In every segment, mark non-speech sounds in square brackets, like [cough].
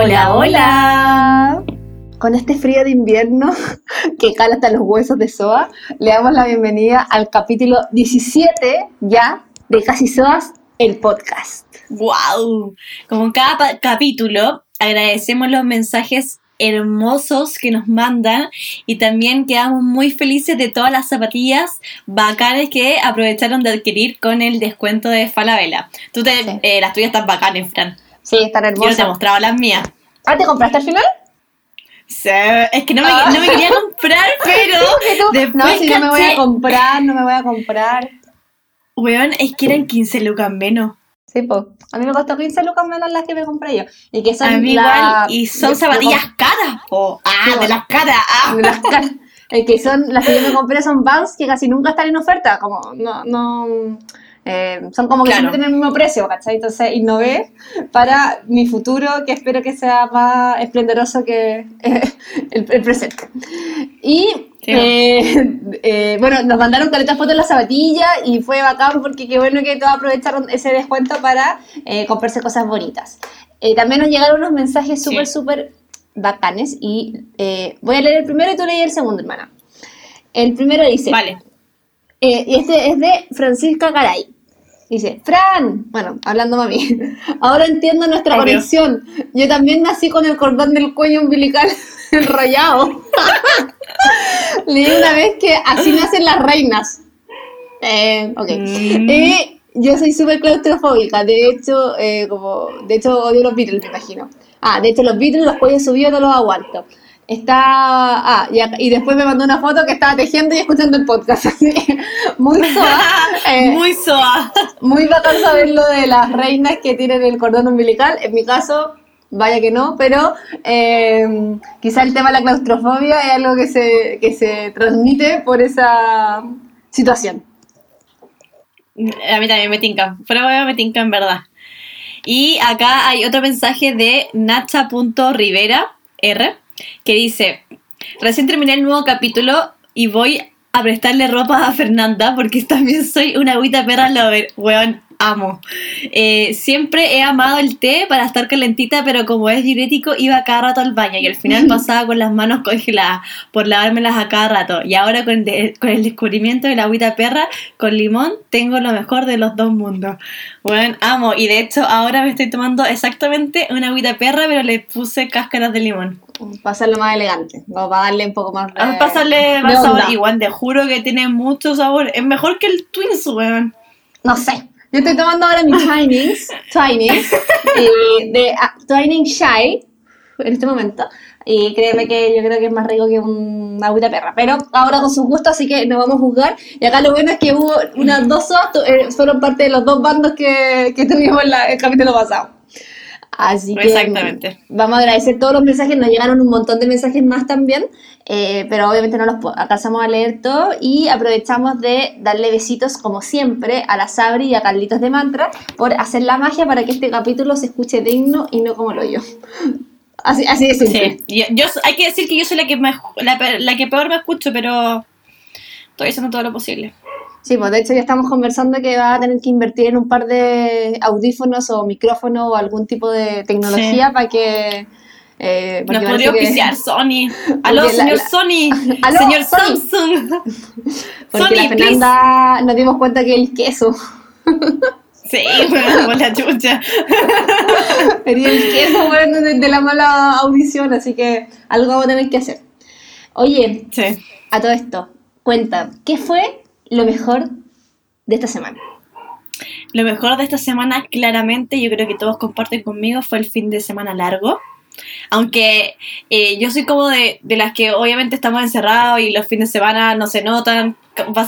Hola, hola. Con este frío de invierno [laughs] que cala hasta los huesos de Soa, le damos la bienvenida al capítulo 17 ya de Casi Soas, el podcast. ¡Wow! Como en cada capítulo, agradecemos los mensajes hermosos que nos mandan y también quedamos muy felices de todas las zapatillas bacanes que aprovecharon de adquirir con el descuento de Falabella. Tú te, eh, las tuyas están bacanas, Fran. Sí, están hermosas. Yo te he mostrado las mías. ¿Ah, te compraste al final? Sí, es que no me, no me quería comprar, [laughs] pero después no, si no me voy a comprar, no me voy a comprar. Weón, es que eran 15 lucas menos. Sí, pues. A mí me costó 15 lucas menos las que me compré yo. Y que son a mí igual, y son zapatillas caras, po. Ah, de las caras. Ah. De las caras. Es que son, las que yo me compré son Vans que casi nunca están en oferta. Como, no, no eh, son como que siempre tienen el mismo precio, ¿cachai? Entonces innové para mi futuro, que espero que sea más esplendoroso que eh, el, presente. Y eh, bueno, nos mandaron caletas fotos de la zapatilla y fue bacán porque qué bueno que todos aprovecharon ese descuento para comprarse cosas bonitas. también nos llegaron unos mensajes súper, súper bacanes y voy a leer el primero y tú leí el segundo, hermana. El primero dice... Vale. y este es de Francisca Garay. Dice, Fran, bueno, hablando a mí, [laughs] ahora entiendo nuestra conexión. Yo también nací con el cordón del cuello umbilical [laughs] enrollado. [laughs] Leí una vez que así nacen las reinas. Eh, ok. Mm. Yo soy súper claustrofóbica. De hecho, eh, como, de hecho odio los Beatles, me imagino. Ah, de hecho los Beatles, los cuellos subidos no los aguanto. Está. Ah, y, después me mandó una foto que estaba tejiendo y escuchando el podcast. [laughs] muy soa. [laughs] Eh, muy soa. Muy bacán saber lo de las reinas que tienen el cordón umbilical. En mi caso, vaya que no, pero eh, quizá el tema de la claustrofobia es algo que se, que se transmite por esa situación. A mí también me tinca. Pero me tinca en verdad. Y acá hay otro mensaje de Nacha.rivera R que dice, recién terminé el nuevo capítulo y voy a prestarle ropa a Fernanda porque también soy una agüita perra lover, weón, amo. Eh, siempre he amado el té para estar calentita, pero como es diurético, iba cada rato al baño y al final pasaba con las manos [laughs] congeladas por lavármelas a cada rato. Y ahora con, el descubrimiento de la agüita perra con limón, tengo lo mejor de los dos mundos. Bueno, amo. Y de hecho, ahora me estoy tomando exactamente una agüita perra, pero le puse cáscaras de limón. Para hacerlo más elegante, para darle un poco más de. Para pasarle más sabor. Igual, te juro que tiene mucho sabor. Es mejor que el Twins, weón. No sé. Yo estoy tomando ahora mi Twinings, Twinings, de uh, Twinings Shy, en este momento. Y créeme que yo creo que es más rico que un agüita perra. Pero ahora con su gusto, así que no vamos a juzgar. Y acá lo bueno es que hubo unas dos eh, fueron parte de los dos bandos que, que tuvimos en el capítulo pasado. Así que Exactamente. vamos a agradecer todos los mensajes, nos llegaron un montón de mensajes más también, eh, pero obviamente no los alcanzamos a leer todo y aprovechamos de darle besitos como siempre a la Sabri y a Carlitos de Mantra por hacer la magia para que este capítulo se escuche digno y no como lo yo. Así, así de simple. Sí. Yo, hay que decir que yo soy la que, la, la que peor me escucho, pero estoy haciendo todo lo posible. Sí, pues de hecho ya estamos conversando que va a tener que invertir en un par de audífonos o micrófonos o algún tipo de tecnología para que... Eh, Nos podría oficiar Sony. [laughs] [laughs] Aló, señor Sony. Aló, señor Samsung. [laughs] Porque la Fernanda nos dimos cuenta que el queso. Sí, bueno, la chucha. Sería el queso, bueno, de, de, la mala audición, así que algo vamos a tener que hacer. Oye, sí. a todo esto, cuenta, ¿qué fue lo mejor de esta semana? Lo mejor de esta semana, claramente, yo creo que todos comparten conmigo, fue el fin de semana largo. Aunque eh, yo soy como de, las que obviamente estamos encerrados y los fines de semana no se notan,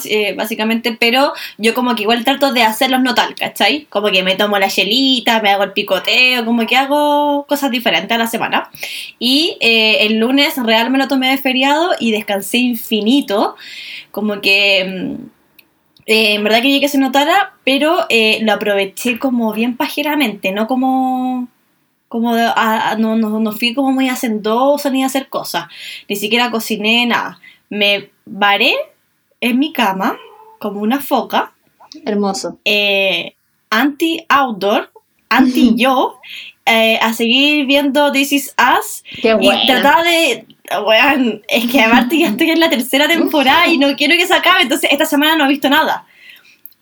eh, básicamente, pero yo como que igual trato de hacerlos notar, ¿cachai? Como que me tomo la chelita, me hago el picoteo, como que hago cosas diferentes a la semana. Y eh, el lunes real me lo tomé de feriado y descansé infinito, como que... Mm, en verdad que llegué que se notara, pero lo aproveché como bien pajeramente, no como como no, no, fui como muy hacendosa ni a hacer cosas. Ni siquiera cociné nada. Me varé en mi cama como una foca. Hermoso. Eh, Anti-outdoor. anti yo [laughs] eh, a seguir viendo This Is Us Qué y tratar de weón, es que aparte ya estoy en la tercera temporada y no quiero que se acabe, entonces esta semana no he visto nada.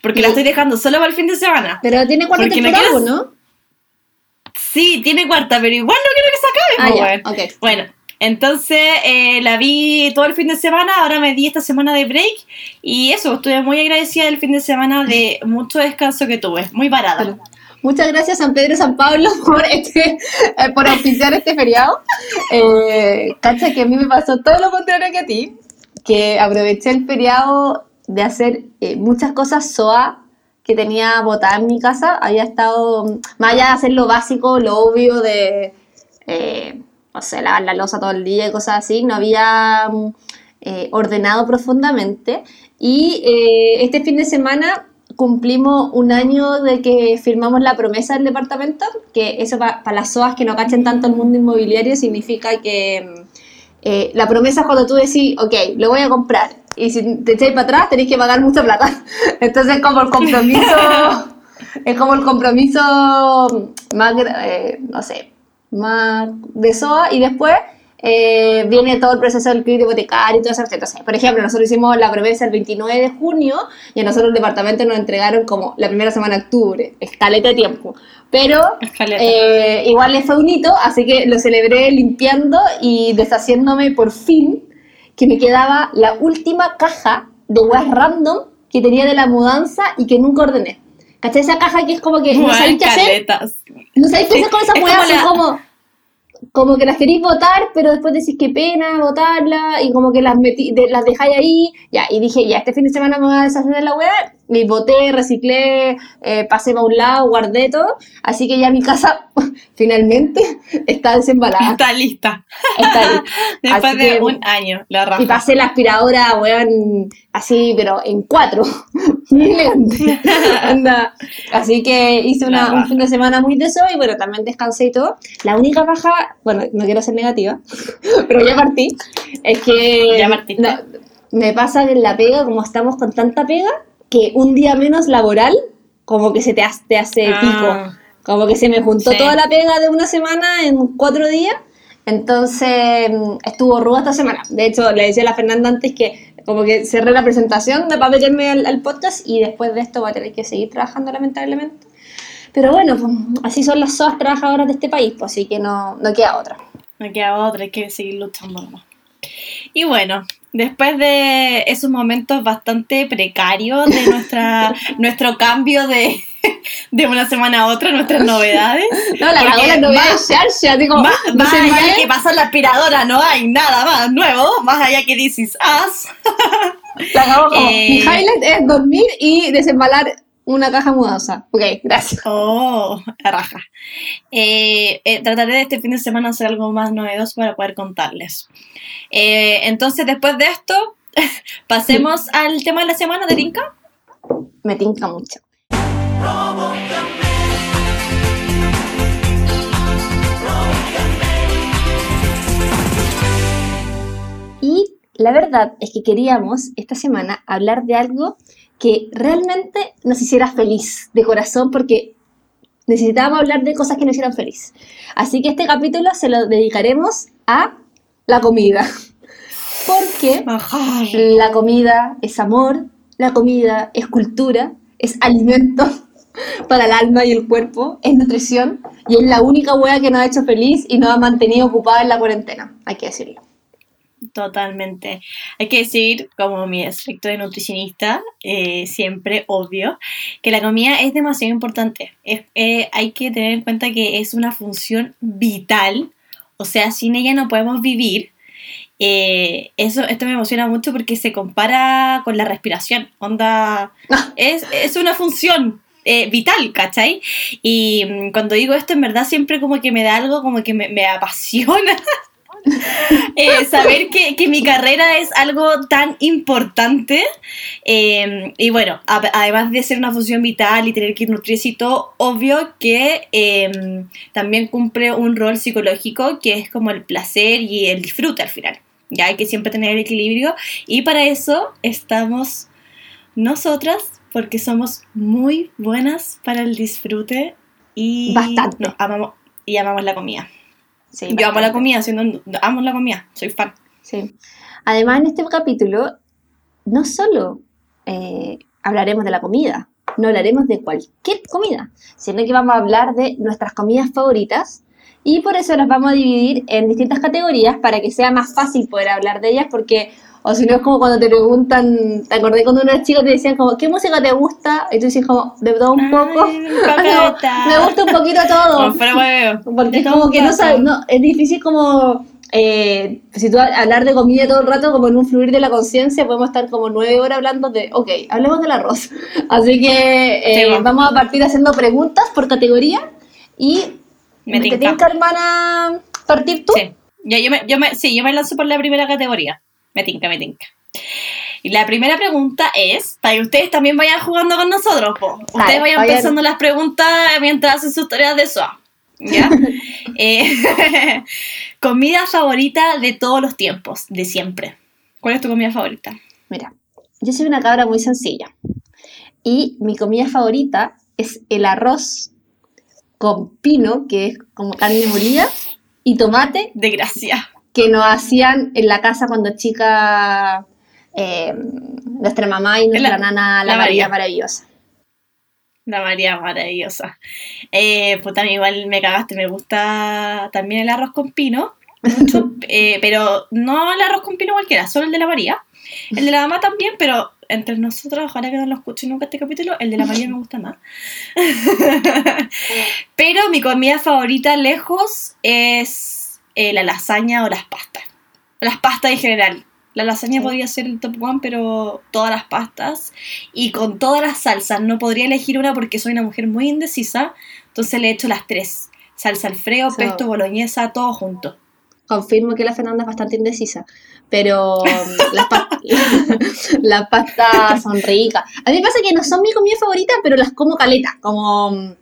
Porque la estoy dejando solo para el fin de semana. Pero tiene cuarta Porque no temporada, quieres- ¿no? Sí, tiene cuarta, pero igual no quiero que se acabe. Ah, po, ya, weón. ok. Bueno, entonces eh, la vi todo el fin de semana, ahora me di esta semana de break y eso, estuve muy agradecida del fin de semana de mucho descanso que tuve, muy parada. Bueno, Muchas gracias San Pedro y San Pablo [laughs] por este, eh, por auspiciar este feriado. Eh, cacha que a mí me pasó todo lo contrario que a ti, que aproveché el feriado de hacer eh, muchas cosas SOA que tenía botada en mi casa. Había estado, mm, más allá de hacer lo básico, lo obvio de, eh, no sé, lavar la losa todo el día y cosas así, no había mm, eh, ordenado profundamente. Y eh, este fin de semana cumplimos un año de que firmamos la promesa del departamento, que eso para las SOAS que no cachen tanto el mundo inmobiliario significa que mm, eh, la promesa es cuando tú decís, ok, lo voy a comprar, y si te echáis para atrás tenéis que pagar mucha plata. [laughs] Entonces como el compromiso, [laughs] es como el compromiso más, eh, no sé, más de SOA, y después eh, viene todo el proceso del crédito hipotecario y todo eso. Entonces, por ejemplo, nosotros hicimos la promesa el 29 de junio y a nosotros el departamento nos entregaron como la primera semana de octubre, escaleta de tiempo. Pero eh, igual le fue un hito, así que lo celebré limpiando y deshaciéndome por fin que me quedaba la última caja de weas random que tenía de la mudanza y que nunca ordené. ¿Cachai? Esa caja que es como que no sabéis qué hacer. No sabéis qué hacer con esas Es weas, como la- como, como que las queréis votar, pero después decís qué pena votarlas y como que las, metí, de- las dejáis ahí. Ya, y dije, ya, este fin de semana me voy a deshacer de la wea. Y voté, reciclé, eh, pasé para un lado, guardé todo. Así que ya mi casa [laughs] finalmente está desembalada. Está lista. Está ahí. [laughs] Después Así de que- un año, la raja. Y pasé la aspiradora, weón, así, pero en cuatro. [laughs] Muy elegante. Anda. Así que hice una, un fin de semana muy de eso y bueno, también descansé y todo. La única baja, bueno, no quiero ser negativa, pero ya partí, es que Ya partiste. no, me pasa que en la pega, como estamos con tanta pega, que un día menos laboral, como que se te hace, te hace Ah. pico. Como que se me juntó Sí. toda la pega de una semana en cuatro días. Entonces estuvo ruda esta semana. De hecho, le decía a la Fernanda antes que como que cerré la presentación de para meterme al, al podcast y después de esto voy a tener que seguir trabajando lamentablemente. Pero bueno, pues, así son las SOAS trabajadoras de este país, pues así que no, no queda otra. No queda otra, hay que seguir luchando nomás. Y bueno, después de esos momentos bastante precarios de nuestra, [laughs] nuestro cambio de, [laughs] de una semana a otra, nuestras [laughs] novedades. No, la cagó la novela de más- Sharsha, así como, Más, no más allá de que pasó la aspiradora, no hay nada más nuevo, más allá que This Is Us. La Eh. mi highlight es dormir y desembalar una caja mudanza. Ok, gracias. Oh, raja. Eh, eh, trataré de este fin de semana hacer algo más novedoso para poder contarles. Eh, entonces, después de esto, [laughs] pasemos al tema de la semana de Tinka. Me tinca mucho. Y la verdad es que queríamos esta semana hablar de algo que realmente nos hiciera feliz de corazón porque necesitábamos hablar de cosas que nos hicieran feliz. Así que este capítulo se lo dedicaremos a la comida. [laughs] Porque la comida es amor, la comida es cultura, es alimento [laughs] para el alma y el cuerpo, es nutrición y es la única hueá que nos ha hecho feliz y nos ha mantenido ocupada en la cuarentena, hay que decirlo. Totalmente. Hay que decir, como mi aspecto de nutricionista, eh, siempre obvio, que la comida es demasiado importante. Es- eh, hay que tener en cuenta que es una función vital, o sea, sin ella no podemos vivir. Eh, eso, esto me emociona mucho porque se compara con la respiración. Onda, [laughs] es, es una función eh, vital, ¿cachai? Y mm, cuando digo esto, en verdad siempre como que me da algo como que me, me apasiona. [laughs] [laughs] Eh, saber que, que mi carrera es algo tan importante eh, y bueno, a- además de ser una función vital y tener que nutrirse y todo, obvio que eh, también cumple un rol psicológico que es como el placer y el disfrute al final. Ya hay que siempre tener el equilibrio y para eso estamos nosotras porque somos muy buenas para el disfrute Y Bastante. nos amamos, y amamos la comida. Sí, Yo amo la comida, siendo, amo la comida, soy fan. Sí. Además, en este capítulo, no solo eh, hablaremos de la comida, no hablaremos de cualquier comida, sino que vamos a hablar de nuestras comidas favoritas y por eso las vamos a dividir en distintas categorías para que sea más fácil poder hablar de ellas, porque, o si no, es como cuando te preguntan, ¿te acordé cuando unos chicos te decían como, ¿qué música te gusta? Y tú dices como, de todo un poco. Ay, [laughs] me gusta un poquito todo. Porque es como que no sabes, no, es difícil como, eh, si tú hablar de comida todo el rato, como en un fluir de la conciencia, podemos estar como nueve horas hablando de, ok, hablemos del arroz. [laughs] Así que eh, Sí, vamos. vamos a partir haciendo preguntas por categoría y Me ¿te tinca. tinca, hermana, partir tú? Sí. Ya, yo me, yo me, sí, yo me lanzo por la primera categoría. Me tinca, me tinca. Y la primera pregunta es, para que ustedes también vayan jugando con nosotros, po. Ustedes vayan. pensando las preguntas mientras hacen sus tareas de SOA. ¿Ya? [laughs] Eh, [laughs] comida favorita de todos los tiempos, de siempre. ¿Cuál es tu comida favorita? Mira, yo soy una cabra muy sencilla y mi comida favorita es el arroz con pino, que es como carne molida, y tomate, De gracia. Que nos hacían en la casa cuando chica eh, nuestra mamá y nuestra La- nana, la, la María María. maravillosa. La María maravillosa. Eh, pues también igual me cagaste, me gusta también el arroz con pino, mucho, [laughs] eh, pero no el arroz con pino cualquiera, solo el de la María. El de la mamá también, pero entre nosotros, ojalá que no lo escuchen nunca este capítulo, el de la María me gusta más. [laughs] pero mi comida favorita lejos es eh, la lasaña o las pastas. Las pastas en general. La lasaña Sí. podría ser el top one, pero todas las pastas y con todas las salsas. No podría elegir una porque soy una mujer muy indecisa, entonces le echo las tres. Salsa alfredo, So- pesto, boloñesa, todo junto. Confirmo que la Fernanda es bastante indecisa, pero um, [laughs] las, pa- [laughs] las pastas son ricas. A mí me pasa que no son mi comida favorita, pero las como caleta, como... um,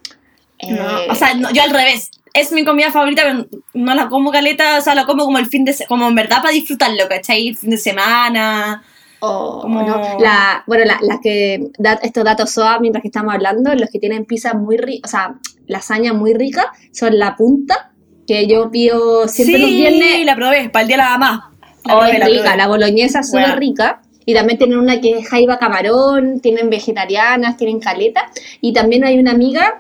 No, eh, o sea, no, yo al revés. Es mi comida favorita, pero no la como caleta, o sea, la como como el fin de semana, como en verdad para disfrutarlo, ¿cachai? El fin de semana. o- como- no, la, bueno, la- las que, da- estos datos SOA mientras que estamos hablando, los que tienen pizza muy rica, o sea, lasaña muy rica, son la punta, que yo pido siempre sí, los viernes. la probé, para el día de la mamá. La Oh, probé, es la rica, probé. la boloñesa es Bueno. rica. Y también tienen una que es jaiba camarón, tienen vegetarianas, tienen caleta. Y también hay una amiga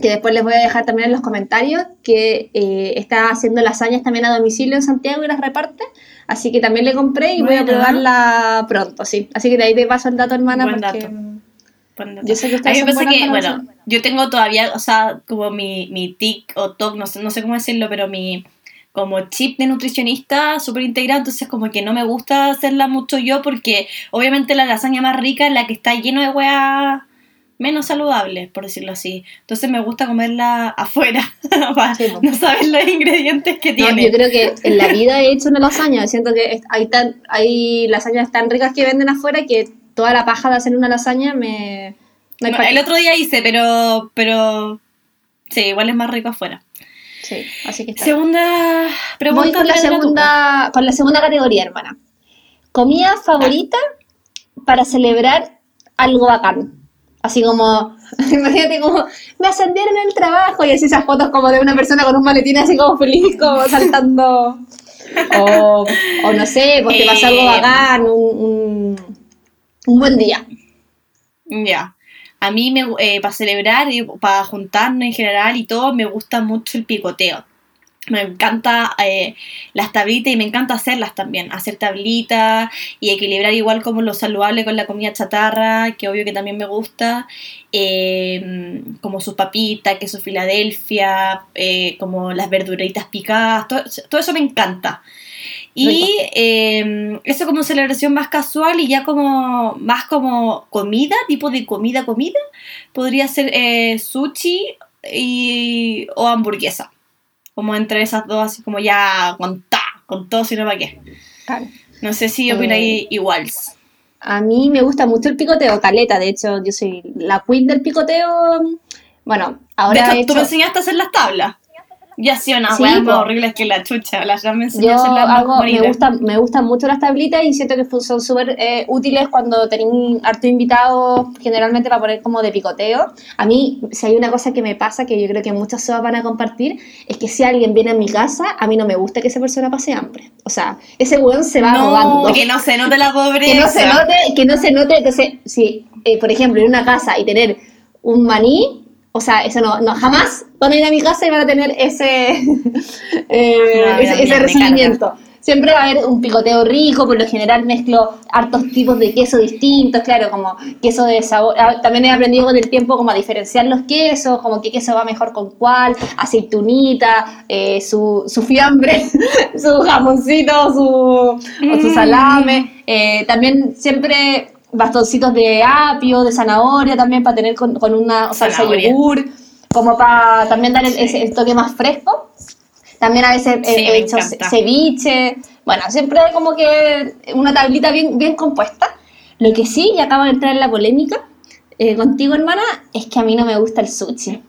que después les voy a dejar también en los comentarios, que eh, está haciendo lasañas también a domicilio en Santiago y las reparte. Así que también le compré y voy a probarla pronto, sí. Así que de ahí te paso el dato, hermana, Buen porque dato. Yo sé que A mí me pasa que, bueno, yo tengo todavía, o sea, como mi, mi tic o toc, no sé, no sé cómo decirlo, pero mi como chip de nutricionista súper integrado, entonces como que no me gusta hacerla mucho yo porque obviamente la lasaña más rica es la que está lleno de hueá menos saludables, por decirlo así. Entonces me gusta comerla afuera [laughs] para Sí, po. no saber los ingredientes que No, tiene. yo creo que en la vida he hecho una lasaña. [laughs] Siento que hay, tan, hay lasañas tan ricas que venden afuera que toda la paja de hacer una lasaña me... no el otro día hice, pero, pero sí, igual es más rico afuera. Sí, así que está. Segunda pregunta. Voy con la, segunda, con la segunda categoría, hermana. Comida favorita para celebrar algo bacán. Así como, [laughs] imagínate como, me ascendieron en el trabajo y así esas fotos como de una persona con un maletín así como feliz, como saltando. O, o no sé, pues te pasa algo Eh. bacán, un, un, un buen día. Ya. A mí, me, eh, para celebrar y para juntarnos en general y todo, me gusta mucho el picoteo. Me encanta eh, las tablitas y me encanta hacerlas también. Hacer tablitas y equilibrar igual como lo saludable con la comida chatarra, que obvio que también me gusta. eh, como sus papitas, queso Filadelfia, eh, como las verduritas picadas, todo, todo eso me encanta. Y eh, eso como celebración más casual y ya como más como comida, tipo de comida, comida, podría ser eh, sushi y, o hamburguesa. Como entre esas dos, así como ya con ta, con todo, sino para qué. Claro. No sé si Eh, opináis igual. A mí me gusta mucho el picoteo, caleta, de hecho yo soy la queen del picoteo. Bueno, De ahora hecho, he tú me enseñaste a hacer las tablas. Ya sí, una sí, más horrible que la chucha. Las me Yo hago, me gustan, me gustan mucho las tablitas y siento que son súper eh, útiles cuando tenéis harto invitado, generalmente para poner como de picoteo. A mí, si hay una cosa que me pasa, que yo creo que muchas soas van a compartir, es que si alguien viene a mi casa, a mí no me gusta que esa persona pase hambre. O sea, ese weón se va no, Que no se note la pobreza. [laughs] Que no se note, que no se note, se, si, eh, por ejemplo, en una casa y tener un maní, o sea, eso no, no jamás van a ir a mi casa y van a tener ese, [laughs] eh, ese, recibimiento. Siempre va a haber un picoteo rico, por lo general mezclo hartos tipos de queso distintos, claro, como queso de sabor. Ah, también he aprendido con el tiempo como a diferenciar los quesos, como qué queso va mejor con cuál, aceitunita, eh, su, su fiambre, [laughs] su jamoncito, su, su mm. salame. Eh, también siempre bastoncitos de apio, de zanahoria también para tener con, una salsa yogur, como para también dar el, toque más fresco. También a veces he hecho ceviche. Bueno, siempre hay como que una tablita bien, bien compuesta. Lo que sí, y acabo de entrar en la polémica eh, contigo, hermana, es que a mí no me gusta el sushi.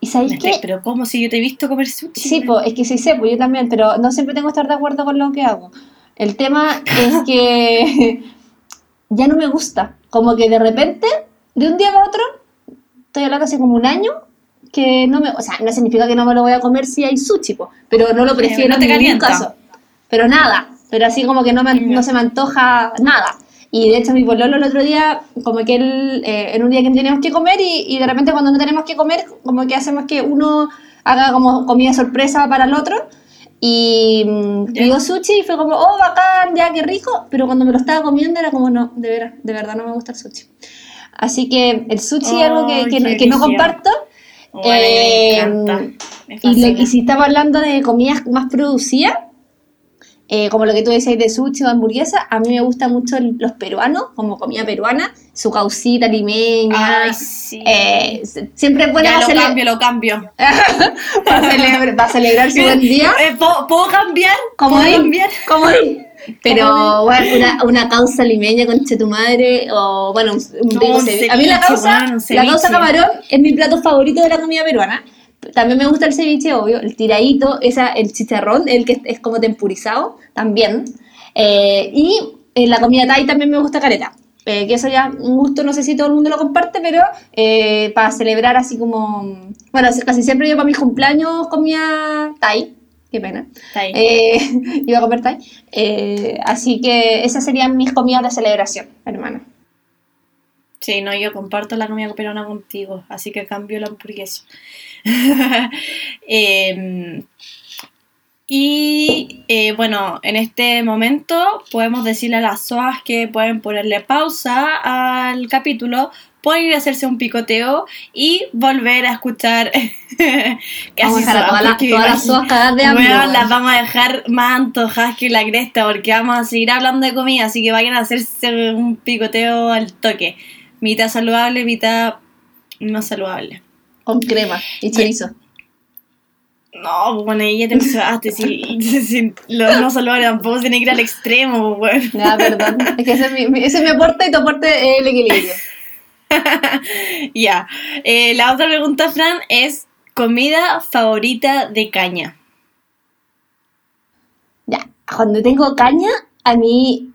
¿Y sabéis qué? Pero ¿cómo si yo te he visto comer sushi? Sí, pues es que sí sé, pues yo también, pero no siempre tengo que estar de acuerdo con lo que hago. El tema es que [laughs] ya no me gusta. Como que de repente, de un día a otro, estoy hablando hace como un año, que no me, o sea, no significa que no me lo voy a comer si hay sushi, pero no lo prefiero en ningún caso. Pero nada, pero así como que no, me, no se me antoja nada. Y de hecho mi pololo el otro día, como que él, eh, en un día que teníamos que comer y, y, de repente cuando no tenemos que comer, como que hacemos que uno haga como comida sorpresa para el otro y mm, pidió sushi y fue como, oh, bacán, ya, qué rico. Pero cuando me lo estaba comiendo era como, no, de verdad, de verdad no me gusta el sushi. Así que el sushi es algo que, que, no comparto. eh, y, y, si estamos hablando de comidas más producidas, eh, como lo que tú decías de sushi o hamburguesa, a mí me gustan mucho los peruanos, como comida peruana, su causita limeña. Ay, sí. eh, siempre es bueno ya, lo cambio, lo cambio. [laughs] para, celebrar, celebrar su buen día. Eh, ¿puedo, cambiar? ¿Cómo ¿Puedo cambiar? ¿Cómo [laughs] Pero, bueno, una, una causa limeña con tu madre, o bueno, un rico ceviche. A mí la causa, la causa camarón es mi plato favorito de la comida peruana. También me gusta el ceviche, obvio, el tiradito, esa, el chicharrón, el que es como tempurizado, también. Eh, y en la comida thai también me gusta careta. Eh, que eso ya un gusto, no sé si todo el mundo lo comparte, pero eh, para celebrar así como... Bueno, casi siempre yo para mis cumpleaños comía thai, qué pena. Thai. [laughs] iba a comer thai. así que esas serían mis comidas de celebración, hermana. Sí, no, yo comparto la comida peruana contigo, así que cambio la hamburguesa. [laughs] Em, y eh, bueno, en este momento podemos decirle a las SOAS que pueden ponerle pausa al capítulo, pueden ir a hacerse un picoteo y volver a escuchar. [laughs] vamos a todas, las, todas las de hambre. las vamos a dejar más antojadas que la cresta porque vamos a seguir hablando de comida, así que vayan a hacerse un picoteo al toque mitad saludable, mitad no saludable. Con crema y chorizo. No, bueno, ya te mencionaste, si, [laughs] lo no saludable tampoco tiene que ir al extremo, bueno. Ya, perdón. Es que ese es mi, ese es mi aporte y tu aporte es el equilibrio. [laughs] ya. Eh, la otra pregunta, Fran, es comida favorita de caña. Ya, cuando tengo caña, a mí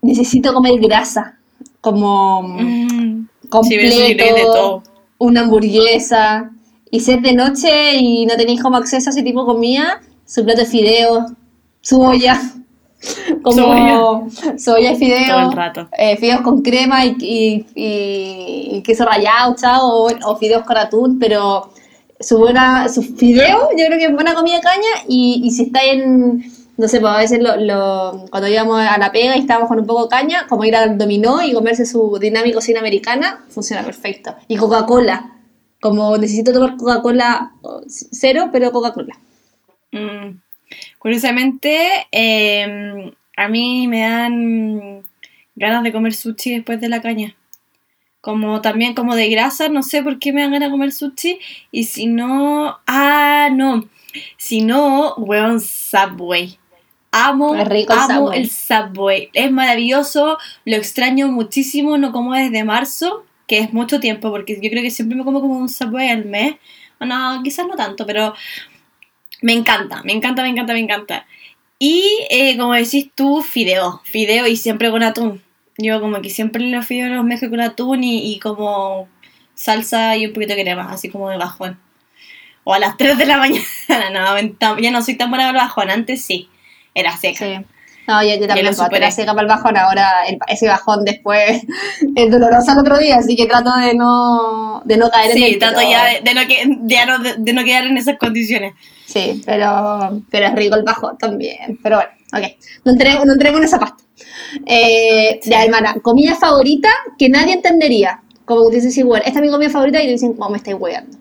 necesito comer grasa como mm. completo, una hamburguesa. Y si es de noche y no tenéis como acceso a ese tipo de comida, su plato de fideos, su olla. [laughs] Como soya y fideos. Eh, fideos con crema y, y, queso rallado, chao, o, fideos con atún, pero su buena, su fideo, yo creo que es buena comida caña y, y si está en no sé, pues a veces lo, cuando íbamos a la pega y estábamos con un poco de caña, como ir al dominó y comerse su dinámico cocina americana, funciona perfecto. Y Coca-Cola, como necesito tomar Coca-Cola cero, pero Coca-Cola. Mm. Curiosamente, em, a mí me dan ganas de comer sushi después de la caña. Como también como de grasa, no sé por qué me dan ganas de comer sushi. Y si no, ah, no. Si no, weón, Subway. Amo, amo el Subway. Es maravilloso, lo extraño muchísimo, no como desde marzo, que es mucho tiempo, porque yo creo que siempre me como como un Subway al mes, no, quizás no tanto, pero me encanta, me encanta, me encanta, me encanta. Y eh, como decís tú, fideo, fideo y siempre con atún. Yo como que siempre los fideos los mezclo con atún y, como salsa y un poquito de crema, así como de bajón. O a las 3 de la [laughs] mañana, no, ya no soy tan buena el bajón, antes sí, era seca. No, yo, yo también puedo, era seca para el bajón, ahora el, ese bajón después [laughs] es doloroso el otro día, así que trato de no, de no caer sí, en él. Sí, trato pero... ya de, de no que, de, no, de, no quedar en esas condiciones. Sí, pero, pero es rico el bajón también. Pero bueno, ok. No entremos, no entremos en esa pasta. Eh, sí. Ya, hermana, comida favorita que nadie entendería. Como que dices, igual, esta es mi comida favorita y te dicen, ¿cómo me estáis weando?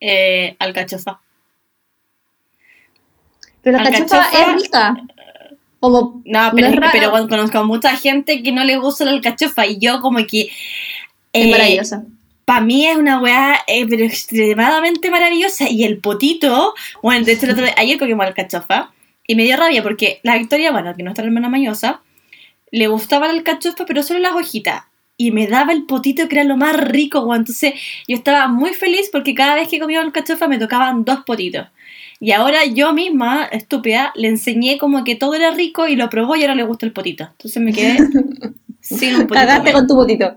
Eh, alcachofa. Pero la alcachofa, es rica. Como, no, pero, no pero cuando conozco a mucha gente que no le gusta la alcachofa y yo como que... Es eh, maravillosa. Para mí es una weá eh, pero extremadamente maravillosa. Y el potito, bueno, de hecho el otro día, ayer comimos alcachofa y me dio rabia porque la Victoria, bueno, que nuestra hermana mañosa, le gustaba la alcachofa pero solo las hojitas y me daba el potito que era lo más rico, güey. Entonces yo estaba muy feliz porque cada vez que comía alcachofa me tocaban dos potitos. Y ahora yo misma, estúpida, le enseñé como que todo era rico y lo probó y ahora le gusta el potito. Entonces me quedé [laughs] sin un potito. Cagaste con tu potito.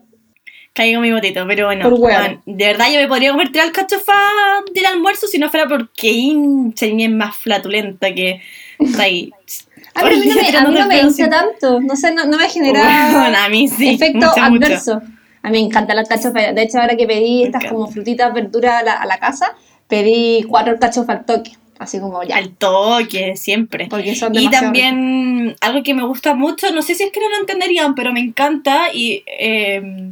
Caí con mi potito, pero bueno, de verdad yo me podría comer tres alcachofas del almuerzo si no fuera porque Inche es más flatulenta que ahí. A mí, no me, a mí no me gusta tanto, no sé, no, no me genera bueno, a mí sí, efecto mucho, adverso. Mucho. A mí me encanta la alcachofa. De hecho, ahora que pedí estas como frutitas, verduras a la, a la, casa, pedí cuatro alcachofas al toque. Así como ya. Al toque, siempre. Porque son y también ricos. algo que me gusta mucho, no sé si es que no lo entenderían, pero me encanta y eh,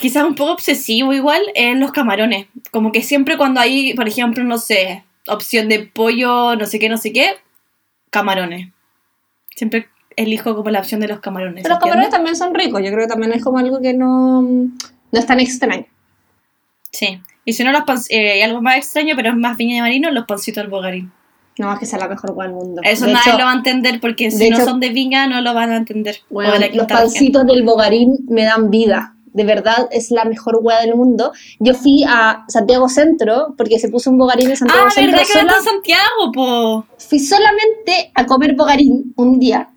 quizás un poco obsesivo igual, en los camarones. Como que siempre cuando hay, por ejemplo, no sé, opción de pollo, no sé qué, no sé qué, camarones. Siempre elijo como la opción de los camarones. Pero los camarones también son ricos, yo creo que también es como algo que no, no es tan extraño. Sí, y si no, los pan, eh, hay algo más extraño, pero es más viña de marino, los pancitos del bogarín. No, es que sea la mejor hueá del mundo. Eso de nadie hecho, lo va a entender porque si hecho, no son de viña no lo van a entender. Bueno, los pancitos del bogarín me dan vida. De verdad es la mejor hueá del mundo. Yo fui a Santiago Centro porque se puso un bogarín en Santiago ah, Centro. Ah, ¿verdad que sola... en Santiago, po? Fui solamente a comer bogarín un día.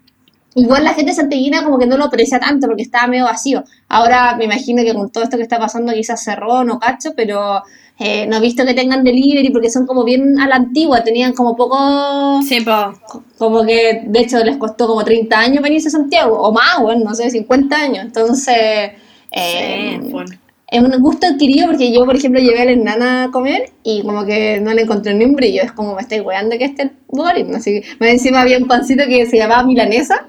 Igual la gente santiaguina como que no lo aprecia tanto porque estaba medio vacío. Ahora me imagino que con todo esto que está pasando quizás cerró, no cacho, pero eh, no he visto que tengan delivery porque son como bien a la antigua, tenían como poco... Sí, po. Como que de hecho les costó como 30 años venirse a Santiago, o más, bueno, no sé, 50 años. Entonces... Eh, sí, bueno. Es un gusto adquirido porque yo, por ejemplo, llevé a la enana a comer y como que no le encontré ni un brillo. Es como me estoy weando que este bogarín. Así que más encima había un pancito que se llamaba milanesa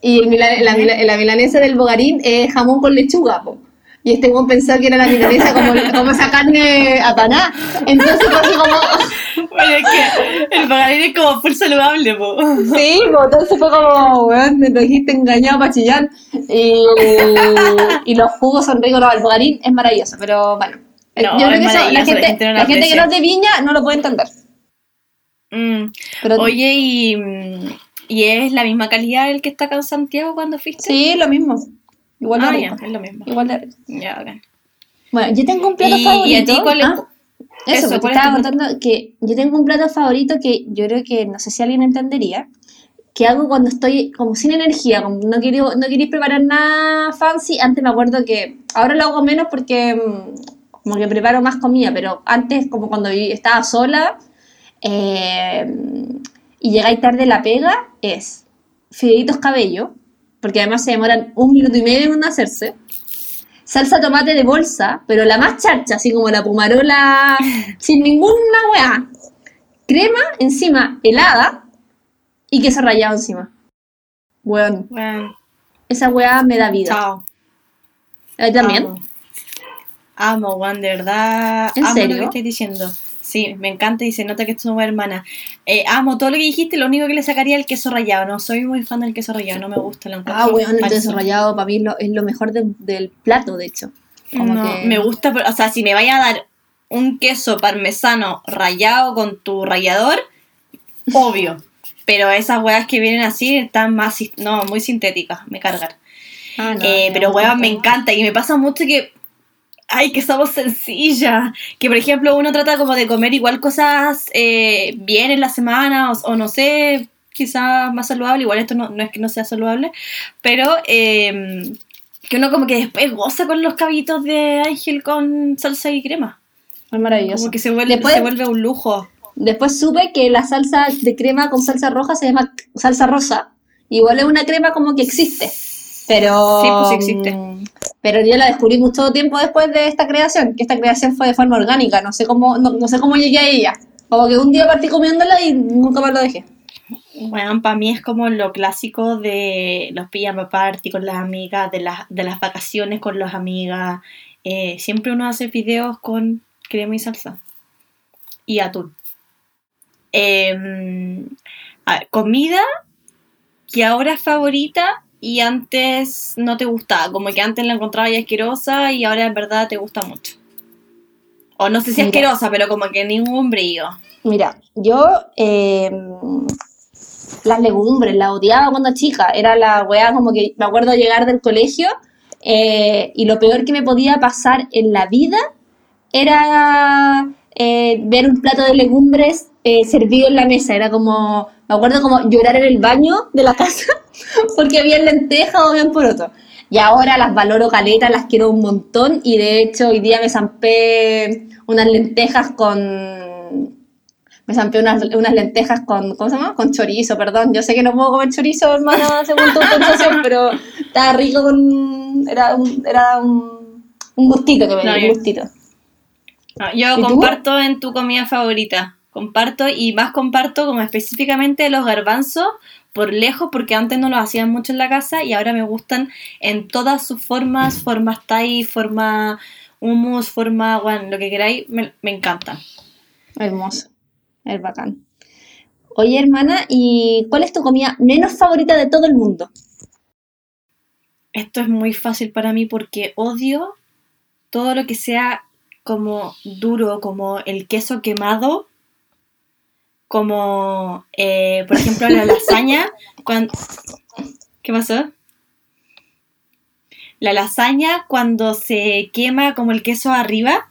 y el milan, la, la, la, milanesa del bogarín es jamón con lechuga, po. Y este buen pensó que era la milanesa como, [laughs] como esa carne apanada. Entonces fue como... [laughs] Bueno, es que el bogarín es como full saludable, po. [laughs] Sí, po, entonces fue como, weón, me trajiste engañado para chillar. Y, y los jugos son ricos, no, el bogarín es maravilloso, pero bueno. No, yo creo que eso, la gente, la gente, no la gente que no es de viña no lo puede entender. Mm. Pero, Oye, y... ¿Y es la misma calidad el que está acá en Santiago cuando fuiste? Sí, lo mismo. Igual ah, de ya, es lo mismo. Igual de Ya, ok. Bueno, yo tengo un plato ¿Y, favorito. ¿Y a ti cuál es? Ah, eso, Eso, te ¿cuál es estaba contando que yo tengo un plato favorito que yo creo que no sé si alguien entendería. Que hago cuando estoy como sin energía, como no quiero, no queréis preparar nada fancy. Antes me acuerdo que ahora lo hago menos porque mm, como que preparo más comida, pero antes como cuando estaba sola eh, y llegáis tarde la pega, es fideitos cabello, porque además se demoran un minuto y medio en hacerse. Salsa tomate de bolsa, pero la más charcha, así como la pumarola, [laughs] sin ninguna weá. Crema encima, helada, y queso rallado encima. Weón, Bueno, esa weá me da vida. chao. ¿A también? Amo, Amo, Juan, de verdad. ¿En amo serio? lo que estoy diciendo. Sí, me encanta y se nota que somos hermanas. Eh, amo todo lo que dijiste, lo único que le sacaría es el queso rallado. No soy muy fan del queso rallado, no me gusta. Lo Ah, weón, el queso rallado para mí es lo, es lo mejor de- del plato, de hecho. Como No, que- me gusta, pero- o sea, si me vaya a dar un queso parmesano rallado con tu rallador, obvio. Pero esas weas que vienen así están más, no, muy sintéticas, me cargan. Ah, no, Eh, pero weón, me encanta y me pasa mucho que ay, que somos sencillas. Que por ejemplo uno trata como de comer igual cosas eh, bien en la semana o, no sé, quizás más saludable. Igual esto no, es que no sea saludable, pero em, que uno como que después goza con los cabitos de ángel con salsa y crema. Es maravilloso. Como que se vuelve, se vuelve un lujo. Después supe que la salsa de crema con salsa roja se llama salsa rosa. Igual es una crema como que existe. Pero. Sí, pues sí existe. Mm, pero yo la descubrí mucho tiempo después de esta creación, que esta creación fue de forma orgánica. No sé cómo, no, sé cómo llegué a ella. Como que un día partí comiéndola y nunca más lo dejé. Bueno, para mí es como lo clásico de los pijama party con las amigas, de, las, de las vacaciones con las amigas. Eh, siempre uno hace videos con crema y salsa. Y atún. Em, comida que ahora es favorita y antes no te gustaba. Como que antes la encontraba ya asquerosa y ahora en verdad te gusta mucho. O no sé si es asquerosa, pero como que ningún brillo. Mira, yo em, las legumbres las odiaba cuando chica. Era la weá como que me acuerdo llegar del colegio eh, y lo peor que me podía pasar en la vida era eh, ver un plato de legumbres eh, servido en la mesa. Era como, me acuerdo como llorar en el baño de la casa [laughs] porque había lentejas o habían poroto. Y ahora las valoro caleta, las quiero un montón y de hecho hoy día me zampé unas lentejas con... Me zampé unas, unas lentejas con, ¿cómo se llama? Con chorizo, perdón. Yo sé que no puedo comer chorizo, hermana, según tu sensación, [laughs] pero estaba rico con... Era un, era un, un gustito que me dio, un gustito. yo comparto en tu comida favorita. Comparto y más comparto como específicamente los garbanzos por lejos porque antes no los hacían mucho en la casa y ahora me gustan en todas sus formas, formas Thai, forma hummus, forma, bueno, lo que queráis, me, me encanta. Hermoso, es bacán. Oye, hermana, ¿y cuál es tu comida menos favorita de todo el mundo? Esto es muy fácil para mí porque odio todo lo que sea como duro, como el queso quemado como, eh, por ejemplo, la lasaña. Cuando... ¿Qué pasó? La lasaña cuando se quema como el queso arriba,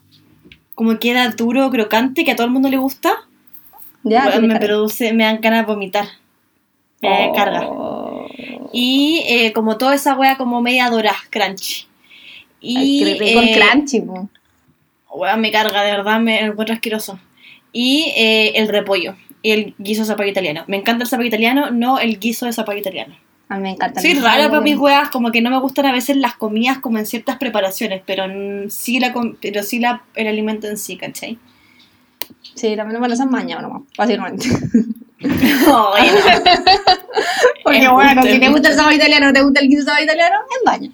como queda duro, crocante, que a todo el mundo le gusta, ya, me produce, me dan ganas de vomitar. Me oh. carga. Y eh, como toda esa wea como media dorada, crunchy. Y Ay, eh, crunchy, me carga, de verdad, me encuentro asqueroso. Y eh, el repollo el guiso de zapallo italiano. Me encanta el zapallo italiano, no el guiso de zapallo italiano. A mí me encanta. Soy rara para mis huevas, como que no me gustan a veces las comidas como en ciertas preparaciones, pero sí, la, pero sí la, el alimento en sí, ¿cachai? Sí, también me esas mañas nomás, básicamente. [laughs] Oh, [laughs] Porque bueno, si te gusta el sabor italiano o te gusta el guiso sabor italiano, en baño.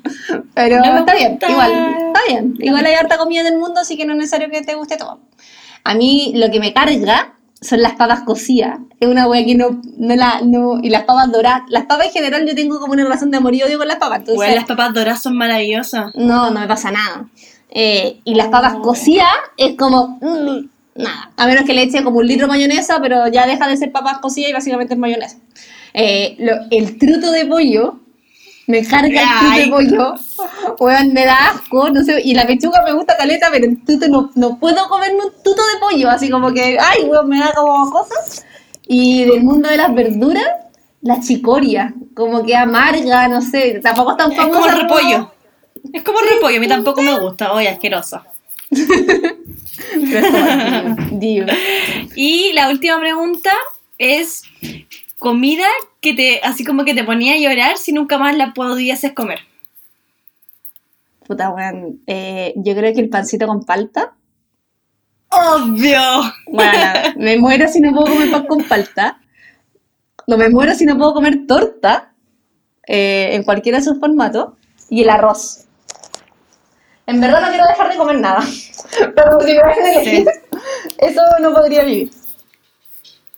Pero está bien, igual, está bien. Igual hay harta comida en el mundo, así que no es necesario que te guste todo. A mí lo que me carga son las papas cocidas. Es una wea que no, no la. No, y las papas doradas. Las papas en general yo tengo como una relación de amor y odio con las papas. Entonces, las papas doradas son maravillosas. No, no me pasa nada. Eh, y las papas cocidas es como. Mm, nada. A menos que le eche como un litro de mayonesa, pero ya deja de ser papas cocidas y básicamente es mayonesa. Eh, el truto de pollo me carga el tuto de pollo, weón, me da asco, no sé, y la pechuga me gusta caleta, pero el tuto no, no puedo comerme un tuto de pollo, así como que, ay, weón, me da como cosas. Y del mundo de las verduras, la chicoria, como que amarga, no sé, tampoco es tan. Es como el repollo. Es como el repollo, a mí tampoco me gusta, oye, asqueroso. [laughs] [laughs] y la última pregunta es comida que te, así como que te ponía a llorar si nunca más la pudieses comer? Puta, weón. Eh, yo creo que el pancito con palta. ¡Obvio! Bueno, me muero si no puedo comer pan con palta. No me muero si no puedo comer torta. Eh, en cualquiera de sus formatos. Y el arroz. En verdad no quiero dejar de comer nada. [laughs] Pero si me dejan elegir, eso no podría vivir.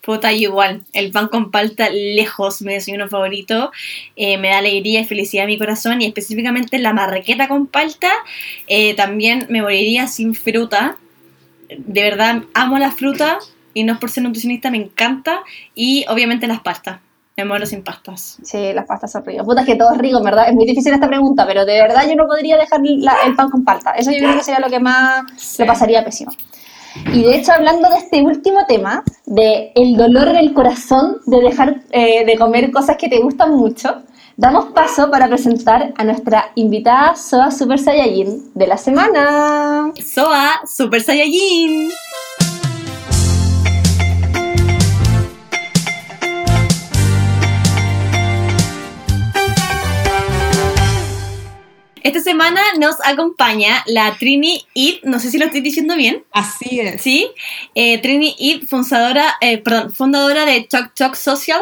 Puta, igual. El pan con palta, lejos, mi desayuno favorito. Eh, me da alegría y felicidad a mi corazón. Y específicamente la marraqueta con palta, eh, también me moriría sin fruta. De verdad, amo la fruta. Y no es por ser nutricionista, me encanta. Y obviamente las pastas. Me muero sin pastas. Sí, las pastas son ricas. Puta, es que todo es rico, verdad. Es muy difícil esta pregunta, pero de verdad yo no podría dejar la- el pan con palta. Eso yo creo que sería lo que más Sí. lo pasaría pésimo. Y de hecho, hablando de este último tema, de el dolor en el corazón de dejar eh, de comer cosas que te gustan mucho, damos paso para presentar a nuestra invitada Soa Super Saiyajin de la semana. Soa, Super Saiyajin. Esta semana nos acompaña la Trini Id, no sé si lo estoy diciendo bien, Así es. ¿sí? Eh, Trini Id, fundadora, eh, perdón, fundadora de Choc Choc Social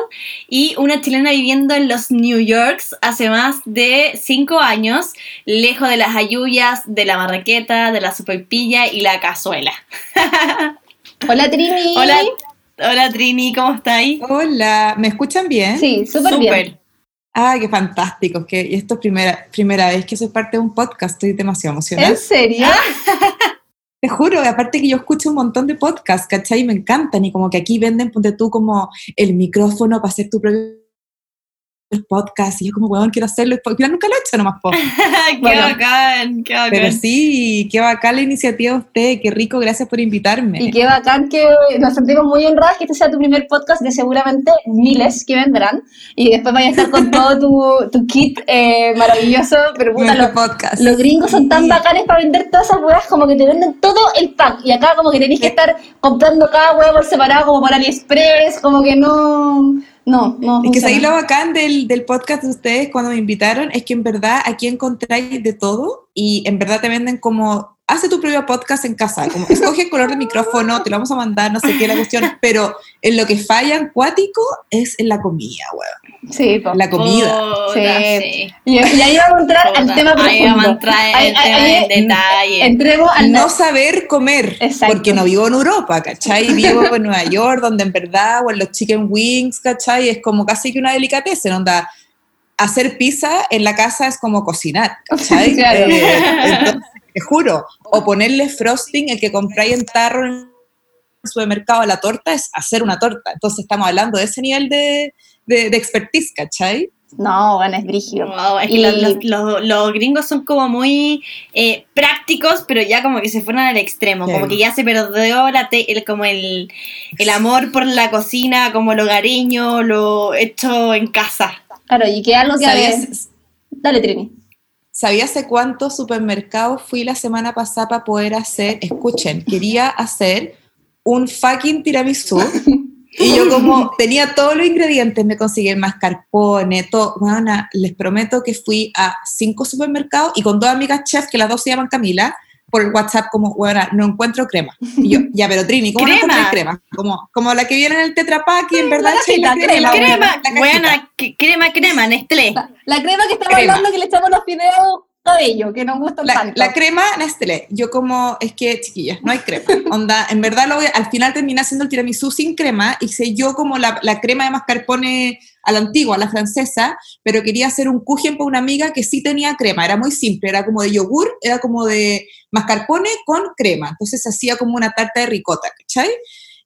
y una chilena viviendo en los New Yorks hace más de cinco años, lejos de las ayuyas, de la marraqueta, de la sopaipilla y la cazuela. [laughs] Hola Trini. Hola, hola Trini, ¿cómo estáis? Hola, ¿me escuchan bien? Sí, súper bien. Ah, qué fantástico. Que y esto es primera, primera vez que soy parte de un podcast. Estoy demasiado emocionada. ¿En serio? [laughs] Te juro, aparte que yo escucho un montón de podcasts, ¿cachai? Y me encantan. Y como que aquí venden, ponte tú como el micrófono para hacer tu propio podcast. Y yo como, weón, quiero hacerlo. Y Pilar nunca lo he hecho nomás, po. [laughs] qué Bueno. bacán, qué bacán. Pero sí, qué bacán la iniciativa de usted. Qué rico, gracias por invitarme. Y qué bacán que nos sentimos muy honradas que este sea tu primer podcast de seguramente miles que vendrán. Y después vayas a estar con todo tu, tu kit eh, maravilloso. Pero puta, los, podcast. los gringos son tan Sí. bacanes para vender todas esas huevas como que te venden todo el pack. Y acá como que tenés que estar comprando cada huevo por separado como por AliExpress. Como que no... No, no. Es que ahí lo bacán del, del podcast de ustedes cuando me invitaron es que en verdad aquí encontráis de todo y en verdad te venden como, hace tu propio podcast en casa, como escoge el color de micrófono, te lo vamos a mandar, no sé qué la cuestión, pero en lo que fallan cuático es en la comida, weón. Sí, po. La comida. Puta, Sí. sí. Y, y ahí vamos a entrar al Puta, tema ahí profundo. vamos a entrar en Ahí- el ahí- tema ahí en detalle. Entremos al... No saber comer, Exacto. porque no vivo en Europa, ¿cachai? Vivo en Nueva York, donde en verdad, o en los chicken wings, ¿cachai? Es como casi que una delicateza, en onda, hacer pizza en la casa es como cocinar, [laughs] ¿cachai? Claro. Eh, entonces, te juro, o ponerle frosting, el que compráis en tarro en el supermercado a la torta, es hacer una torta. Entonces estamos hablando de ese nivel de, de, de expertise, ¿cachai? No, bueno, es brígido. Wow, es que Y- los, los- los- los gringos son como muy eh, prácticos, pero ya como que se fueron al extremo, Sí. como que ya se perdió la te- el, como el, el amor por la cocina, como lo hogareño, lo hecho en casa. Claro, y que algo que... ¿Sabías, Dale, Trini. ¿Sabías hace cuántos supermercados fui la semana pasada para poder hacer? Escuchen, quería hacer un fucking tiramisú. Y yo como tenía todos los ingredientes, me conseguí el mascarpone, todo. Bueno, les prometo que fui a cinco supermercados y con dos amigas chefs, que las dos se llaman Camila, por el WhatsApp como, bueno, no encuentro crema. Y yo, ya, pero Trini, ¿cómo ¿Crema? no crema? Como, como la que viene en el Tetra Pak y en verdad la la crema. crema, buena, que- crema, crema, Nestlé. La, la crema que estamos Crema. hablando que le echamos los fideos cabello, que nos gustan La, tanto. la crema Nestlé, yo como, es que chiquillas, no hay crema. Onda, en verdad lo voy, al final terminé haciendo el tiramisú sin crema, hice yo como la, la crema de mascarpone a la antigua, a la francesa, pero quería hacer un kuchen para una amiga que sí tenía crema, era muy simple, era como de yogur, era como de mascarpone con crema, entonces hacía como una tarta de ricota, ¿cachai?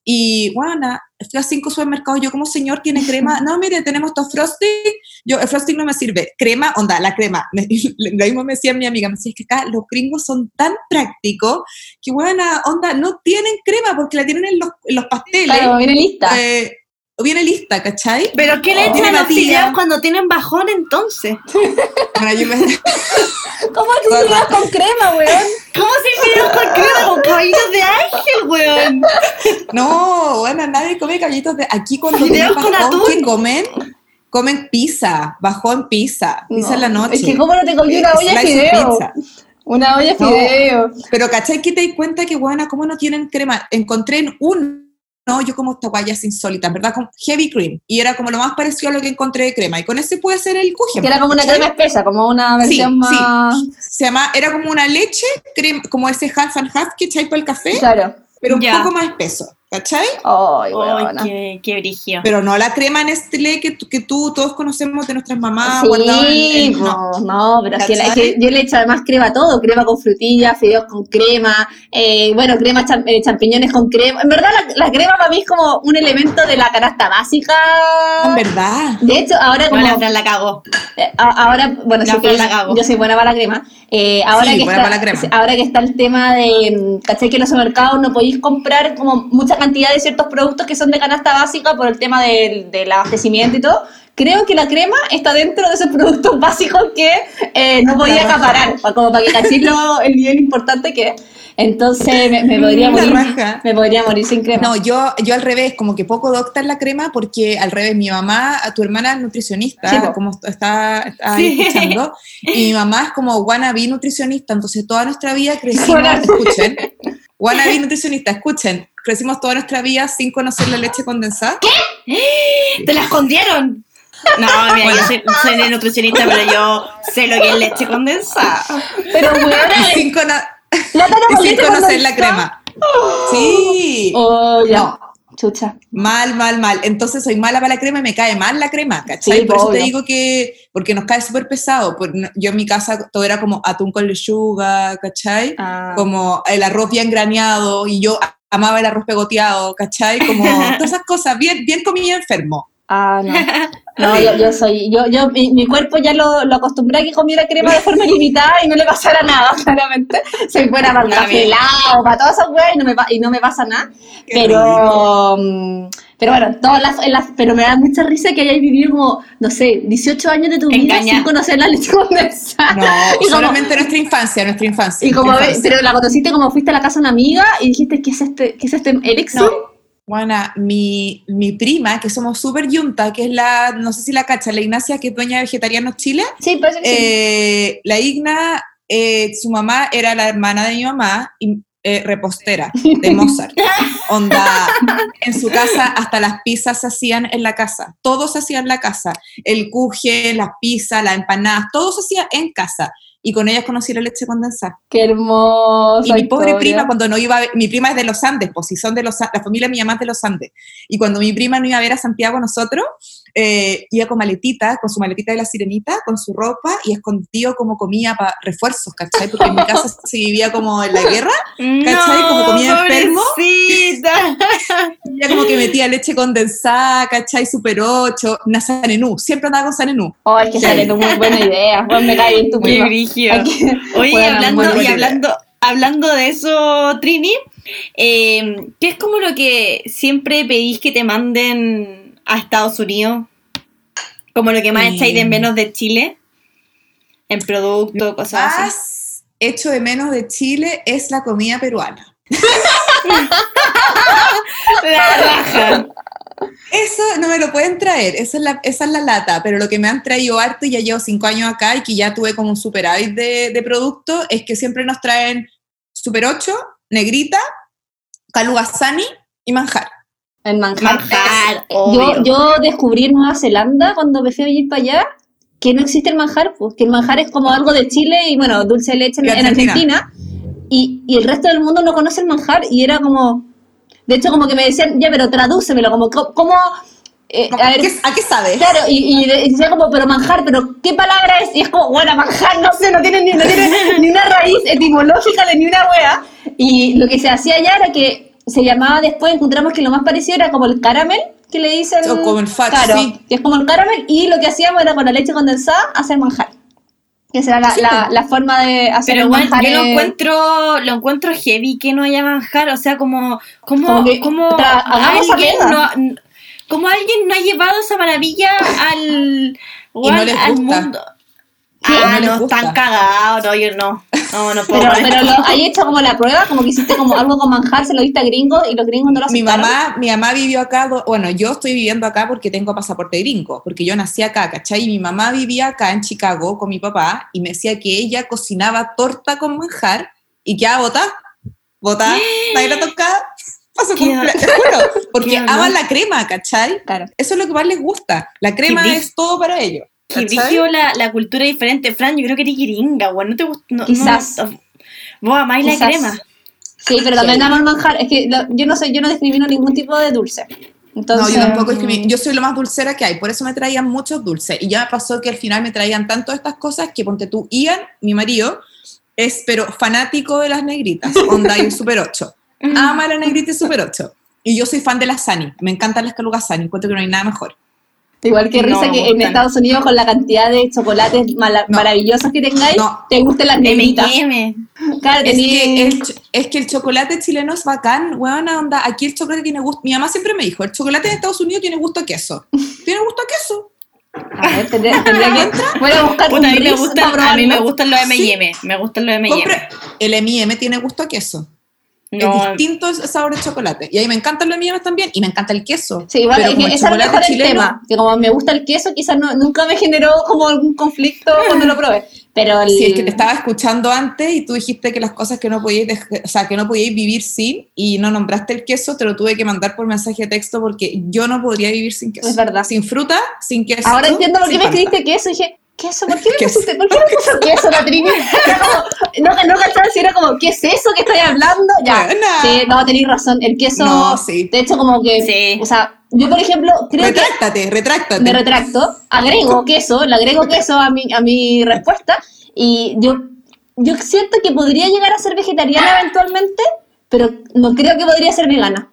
Y bueno, fui a cinco supermercados, yo como señor tiene crema, [laughs] no, mire, tenemos estos frosting, yo, el frosting no me sirve, crema, onda, la crema, me, [laughs] lo mismo me decía mi amiga, me decía, es que acá los gringos son tan prácticos, que buena onda, no tienen crema porque la tienen en los, en los pasteles, Claro, viene lista. eh, o viene lista, ¿cachai? ¿Pero qué le echan los fideos cuando tienen bajón entonces? Bueno, yo me- [laughs] ¿Cómo Gorda. fideos con crema, weón? ¿Cómo se fideos con crema? Con caballitos de ángel, weón. no, bueno, nadie come caballitos de, aquí cuando Fideos tienen con bajón, atún. ¿qué comen? Comen pizza, bajón pizza, pizza en la No, noche. Es que cómo no te comí una olla de Slice of fideo. pizza. Una olla de No. fideo. Pero ¿cachai que te di cuenta que, buena, cómo no tienen crema? Encontré en un, no, yo como esta guaya es insólita, en ¿verdad? Con heavy cream. Y era como lo más parecido a lo que encontré de crema. Y con ese puede ser el kuchen. Que era como una ¿cachai? crema espesa, como una Sí, versión sí. más... Se llama, era como una leche, crema, como ese half and half que echáis para el café, Claro. pero un Ya. poco más espeso. ¿Cachai? Ay, weona. qué, qué brigio. Pero no la crema Nestlé que, tú- que tú todos conocemos de nuestras mamás. Sí, en- no. no, pero yo le echo además crema a todo, crema con frutillas, fideos con crema, eh, bueno, crema eh, champiñones con crema. En verdad la, la crema para mí es como un elemento de la canasta básica. En verdad. De hecho, ahora como... La. Eh, ahora, bueno, La sí que Fran yo, la cago. yo soy buena para la crema. Eh, ahora, Sí, que buena está, para la crema. ahora que está el tema de, mm, ¿cachai? Que en los supermercados no podéis comprar como cantidad de ciertos productos que son de canasta básica por el tema del, del abastecimiento y todo. Creo que la crema está dentro de esos [laughs] productos básicos que eh, no podía acaparar, pa- como para que cachis lo- el nivel importante que es. Entonces me, me podría La morir, raja. me podría morir sin crema. No, yo, yo al revés, como que poco docta en la crema, porque al revés, mi mamá, tu hermana es nutricionista, Sí, como está, está ahí Sí. escuchando, y mi mamá es como wannabe nutricionista, entonces toda nuestra vida crecimos, [laughs] escuchen, wannabe nutricionista, escuchen, crecimos toda nuestra vida sin conocer la leche condensada. ¡Te la escondieron! No, mira, yo soy, soy nutricionista, pero yo sé lo que es leche condensada. Pero bueno, Y sin, cono- la tana y con sin conocer la crema. Sí. Oh, ya. No. Chucha. Mal, mal, mal. Entonces soy mala para la crema y me cae mal la crema, ¿cachai? Sí, Por eso te obvio. digo que, porque nos cae súper pesado. Yo en mi casa todo era como atún con lechuga, ¿cachai? Ah. Como el arroz bien graneado y yo amaba el arroz pegoteado, ¿cachai? Como [laughs] todas esas cosas, bien, bien comida enfermo. Ah, no. [laughs] No, yo, yo soy, yo, yo, mi, mi cuerpo ya lo, lo acostumbré a que comiera crema de forma limitada y no le pasara nada, [laughs] claramente. Soy buena para el Está café para todas esas weas y no me, y no me pasa nada. Qué Pero, mm, pero bueno, todas las, en las- pero me da mucha risa que hayáis vivido como, no sé, 18 años de tu vida sin conocer la leche [laughs] condensada. No, Y como- solamente nuestra infancia, nuestra infancia. Y como, infancia. pero la conociste como fuiste a la casa de una amiga y dijiste, ¿qué es este, qué es este elixir? No. Bueno, mi, mi prima, que somos súper yunta, que es la, no sé si la cacha, la Ignacia, que es dueña de Vegetarianos Chile, Sí, que sí. Eh, la Igna, eh, su mamá era la hermana de mi mamá y eh, repostera de Mozart. [laughs] Onda, en su casa hasta las pizzas se hacían en la casa. Todo se hacía en la casa. El cuje, las pizzas, las empanadas, todo se hacía en casa. Y con ellas conocí la leche condensada. Qué hermoso. Y mi pobre prima, cuando no iba a ver, mi prima es de los Andes, pues si son de los, la familia de mi mamá es de los Andes. Y cuando mi prima no iba a ver a Santiago nosotros, eh, iba con maletita, con su maletita de la sirenita, con su ropa y escondido como comía para refuerzos, ¿cachai? Porque en mi casa [laughs] se vivía como en la guerra, ¿Cachai? Como comida enfermo. pobrecita. [laughs] y ella como que metía leche condensada, ¿cachai? Super 8, una sanenú, siempre andaba con sanenú. Oh, es que sale tu muy buena idea. [laughs] Bueno, me cae bien tu Qué Oye, Bueno, hablando, y idea. hablando, hablando de eso, Trini, eh, ¿qué es como lo que siempre pedís que te manden a Estados Unidos? Como lo que más Eh, echáis de menos de Chile. En producto, cosas así. Más hecho de menos de Chile es la comida peruana. [laughs] La raja. Eso no me lo pueden traer, esa es, la, esa es la lata, pero lo que me han traído harto y ya llevo cinco años acá y que ya tuve como un superávit de, de producto es que siempre nos traen Super 8, Negrita, Calugazani y Manjar. El manjar. Yo, yo descubrí en Nueva Zelanda cuando me fui a vivir para allá que no existe el manjar, pues que el manjar es como algo de Chile y bueno, dulce de leche en, en Argentina. Y, y el resto del mundo no conoce el manjar y era como, de hecho como que me decían, ya, pero tradúcemelo, como, co- ¿cómo? eh, a ver, ¿Qué- ¿A qué sabes? Claro, y, y de- y decía como, pero manjar, pero ¿qué palabra es? Y es como, bueno, manjar, no sé, no tiene ni, no tiene ni una raíz etimológica ni una wea. Y lo que se hacía allá era que se llamaba después, encontramos que lo más parecido era como el caramel, que le dicen. O como el Claro, sí. que es como el caramel, y lo que hacíamos era con la leche condensada hacer manjar. Que esa era la, Sí, la, pues. la forma de hacer Pero el bueno, manjar. yo lo encuentro, lo encuentro heavy que no haya manjar, o sea, como, como, Como que como tra- alguien no, como alguien no ha llevado esa maravilla al, Y no les al gusta. mundo. ¿Qué? Ah, No no, están cagados, no, yo no, no, no puedo. Pero, pero lo, hay hecho como la prueba, como que hiciste como algo con manjar, se lo diste a gringos y los gringos no lo Mi aceptaron. mamá, mi mamá vivió acá, bueno, yo estoy viviendo acá porque tengo pasaporte gringo, porque yo nací acá, ¿cachai? Y mi mamá vivía acá en Chicago con mi papá y me decía que ella cocinaba torta con manjar y que ah, botá, botá, [gasps] nadie la Qué- cumpleaños, te juro, porque aman la crema, ¿cachai? Claro. Eso es lo que más les gusta, la crema es todo para ellos. Que brillo la, la cultura diferente. Fran, yo creo que eres gringa, weón. No te gusta. No, Quizás. no- vos amáis la crema. Sí, pero también amo el manjar. Es que lo- yo no sé, yo no discrimino ningún tipo de dulce. Entonces, no, yo tampoco que me- yo soy lo más dulcera que hay, por eso me traían muchos dulces. Y ya me pasó que al final me traían tanto estas cosas que ponte tú, Ian, mi marido, es pero fanático de las negritas, onda y un [laughs] super 8. Ama la negrita y super 8. Y yo soy fan de las Sani, me encantan las calugas Sani, encuentro que no hay nada mejor. Igual que risa que en. Estados Unidos con la cantidad de chocolates mala- No. maravillosos que tengáis, No. te gustan las negritas. Claro, Es que, el, es que el chocolate chileno es bacán, buena onda. Aquí el chocolate tiene gusto. Mi mamá siempre me dijo: el chocolate de Estados Unidos tiene gusto a queso. Tiene gusto a queso. A ver, tendría, [laughs] tendría que... Voy a buscar Puta, un a mí me gustan, a mí me gustan los M&M. Me gustan los M&M. El M&M tiene gusto a queso. No, es distinto el sabor de chocolate. Y a mí me encantan los M&M también y me encanta el queso. Sí, igual, Pero es que el lo chocolate mejor el chileno- tema. Que como me gusta el queso, quizás no, nunca me generó como algún conflicto cuando lo probé. Pero el... [laughs] Sí, es que te estaba escuchando antes y tú dijiste que las cosas que no podíais, o sea, que no podíais vivir sin y no nombraste el queso, te lo tuve que mandar por mensaje de texto porque yo no podría vivir sin queso. Es verdad. Sin fruta, sin queso. Ahora entiendo por qué sin me escribiste queso. Y dije, ¿queso? ¿Por qué me Queso. pusiste? ¿Por qué me [laughs] puso queso la Trini? No, no cachaba si era como, ¿qué es eso que estoy hablando? Ya. Buena. Sí, no, tenéis razón. El queso, No, sí. de hecho, como que, Sí. o sea, yo por ejemplo, creo que Retráctate, retráctate. me retracto, agrego queso, le agrego queso a mi, a mi respuesta y yo, yo siento que podría llegar a ser vegetariana eventualmente, pero no creo que podría ser vegana.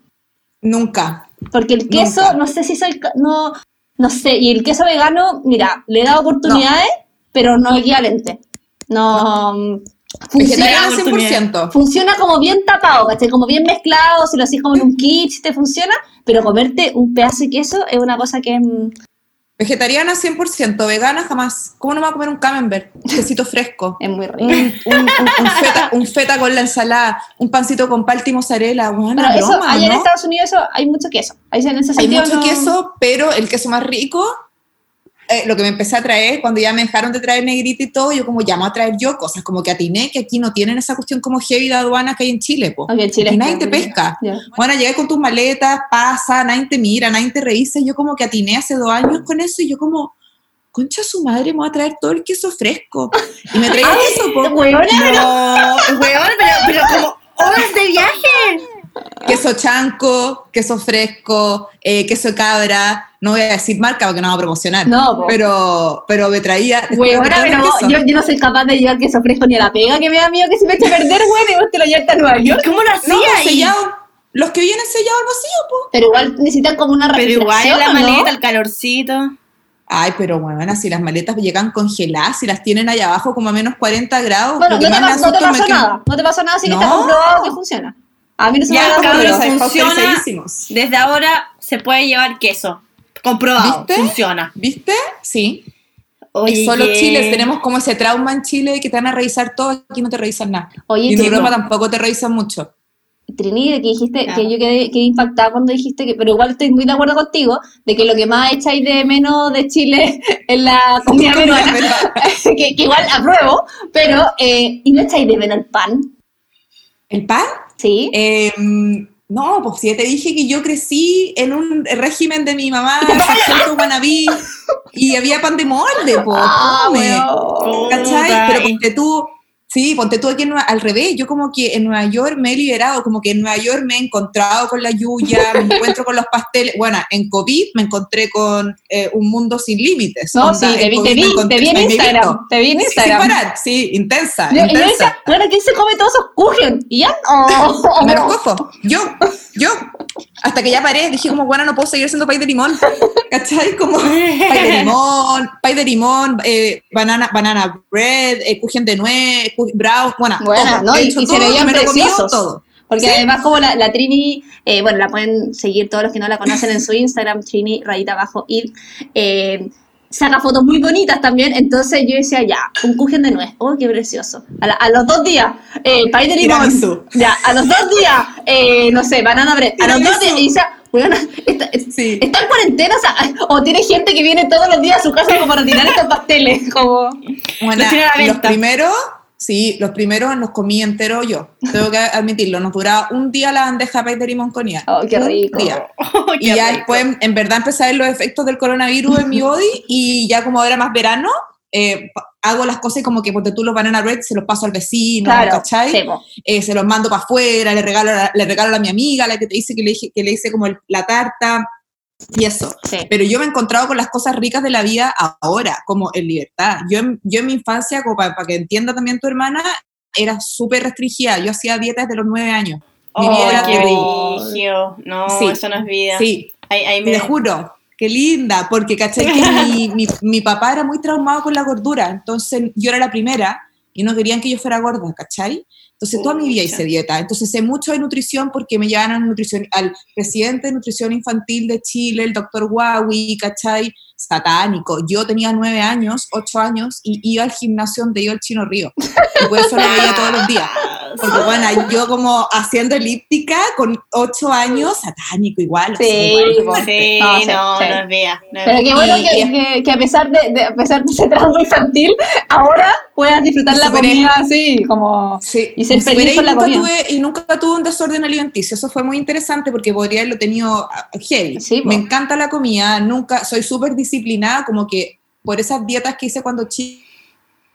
Nunca. Porque el queso, Nunca. no sé si soy, no, no sé, y el queso vegano, mira, le he dado oportunidades, pero no equivalente. No, mm, funciona, oportunidad. 100%. funciona como bien tapado, ¿cachai? Como bien mezclado, si lo haces como en un kit, te funciona, pero comerte un pedazo de queso es una cosa que mm, Vegetariana 100%, vegana jamás. ¿Cómo no me voy a comer un camembert? [laughs] Un quesito fresco. es muy rico. Un, un- un- feta, un feta con la ensalada, un pancito con palta y mozzarella. Bueno, Pero eso, broma, allá en ¿no? Estados Unidos eso, hay mucho queso. Ahí en ese Hay sentido mucho no- queso, pero el queso más rico, eh, lo que me empecé a traer, cuando ya me dejaron de traer negrita y todo, yo como ya me voy a traer yo cosas, como que atiné que aquí no tienen esa cuestión como heavy de aduana que hay en Chile, po. Ok, en Chile Aquí nadie te pesca. Ya. Bueno, llegué con tus maletas, pasa, nadie te mira, nadie te revisa, yo como que atiné hace dos años con eso, y yo como, concha su madre, me voy a traer todo el queso fresco. Y me traía [laughs] queso, po. Huevona, No, weón, pero, pero como horas de viaje. Queso chanco, queso fresco, eh, queso cabra, no voy a decir marca porque no va a promocionar, No, po. pero, pero me traía... Me traía pero yo, yo no soy capaz de llevar queso fresco ni a la pega, que me da miedo que se me eche a perder, güey, y vos te lo llevaste a Nueva York. ¿Cómo lo No, hacía? Y- sellado, los que vienen sellados al vacío, po. Pero igual necesitan como una Pero igual la ¿o no? maleta, el calorcito. Ay, pero bueno, si las maletas llegan congeladas, si las tienen allá abajo como a menos 40 grados, Bueno, no te, no te asusta me pasó que- nada. No te pasó nada, sí que No. está comprobado que funciona. A mí no se me Ya, ha dado cabrón, problema. pero funciona. Desde ahora se puede llevar queso. Comprobado, ¿Viste? funciona. ¿Viste? Sí. Oye, y solo Chile tenemos como ese trauma en Chile de que te van a revisar todo, aquí no te revisan nada. Oye, y en Europa tampoco te revisan mucho. Trini, de que dijiste, Claro. que yo quedé, quedé impactada cuando dijiste que, pero igual estoy muy de acuerdo contigo, de que lo que más echáis de menos de Chile [laughs] es la [laughs] comida peruana, [laughs] que, que igual apruebo, pero, eh, ¿y no echáis de menos el pan? ¿El pan? Sí. Eh, no, pues si ya te dije que yo crecí en un régimen de mi mamá, [laughs] guanabí, y había pan de molde, po, Ah, weón. ¿Cachai? Pero ponte tú, sí, ponte tú aquí en al revés, yo como que en Nueva York me he liberado, como que en Nueva York me he encontrado con la yuya, me [laughs] encuentro con los pasteles, bueno, en COVID me encontré con eh, un mundo sin límites. No, onda, sí, te vi, te vi, te vi en Instagram, te vi en Instagram. Sin parar, sí, intensa, Yo, y yo intensa. decía, bueno, ¿quién se come todos esos kuchen? ¿Y ya? Oh, [laughs] me los [laughs] cojo, yo, yo, hasta que ya paré, dije como, bueno, no puedo seguir siendo pay de limón, ¿cachai? Como pay de limón, pay de limón, eh, banana, banana bread, eh, de nuez, brown, bueno, Buena, todo, ¿no? he Y- y se veían preciosos. todo. Porque Sí. además como la, la Trini, eh, bueno, la pueden seguir todos los que no la conocen en su Instagram, Trini, rayita abajo, y eh, saca fotos muy bonitas también, entonces yo decía, ya, un kuchen de nuez, oh, qué precioso. A, la- a los dos días, eh, pay de limón, ya, a los dos días, eh, no sé, banana bread, a los dos días, y decía, bueno, está, Sí. está en cuarentena, o, sea, o tiene gente que viene todos los días a su casa como para tirar estos pasteles, como... Bueno, Los primeros, sí, los primeros los comí entero yo, tengo que admitirlo, nos duraba un día la bandeja de limón con. Oh, qué Un rico. día. [laughs] Oh, qué Y ya rico. después, en verdad, empecé a ver los efectos del coronavirus en mi body y ya como era más verano, eh, hago las cosas como que porque tú los banana bread se los paso al vecino, Claro, ¿cachai? Eh, se los mando para afuera, le regalo, le regalo a mi amiga, la que te dice que le, que le hice como el- la tarta y eso. Sí. Pero yo me he encontrado con las cosas ricas de la vida ahora, como en libertad. Yo en, yo en mi infancia, como para, que entienda también tu hermana, era súper restringida. Yo hacía dietas de los nueve años. Mi vida Oh, era qué brillo. No, Sí. eso no es vida. Sí, Ahí, ahí te me... juro. Qué linda, porque caché que mi, [laughs] mi, mi papá era muy traumado con la gordura, entonces yo era la primera y no querían que yo fuera gorda, ¿cachai? Entonces toda mi vida hice dieta, entonces sé mucho de nutrición porque me llevan al, nutrición, al presidente de nutrición infantil de Chile, el doctor Huawei, ¿cachai? Satánico. Yo tenía nueve años, ocho años y iba al gimnasio donde iba el Chino Río. Y por eso lo veía todos los días. Porque [laughs] bueno, yo como haciendo elíptica con ocho años, satánico igual. Sí, igual. Sí, No, no, sí, no, sí. es no es Pero vida. qué bueno que, que- que a pesar de, de- a pesar de ese trauma infantil, ahora puedas disfrutar la Superé. comida así, como... Sí, Y ser me feliz superé con y la nunca comida. tuve Y nunca tuve un desorden alimenticio. Eso fue muy interesante porque podría haberlo tenido ah, heavy. Sí, me encanta la comida, nunca, soy súper disciplinada, como que por esas dietas que hice cuando chi-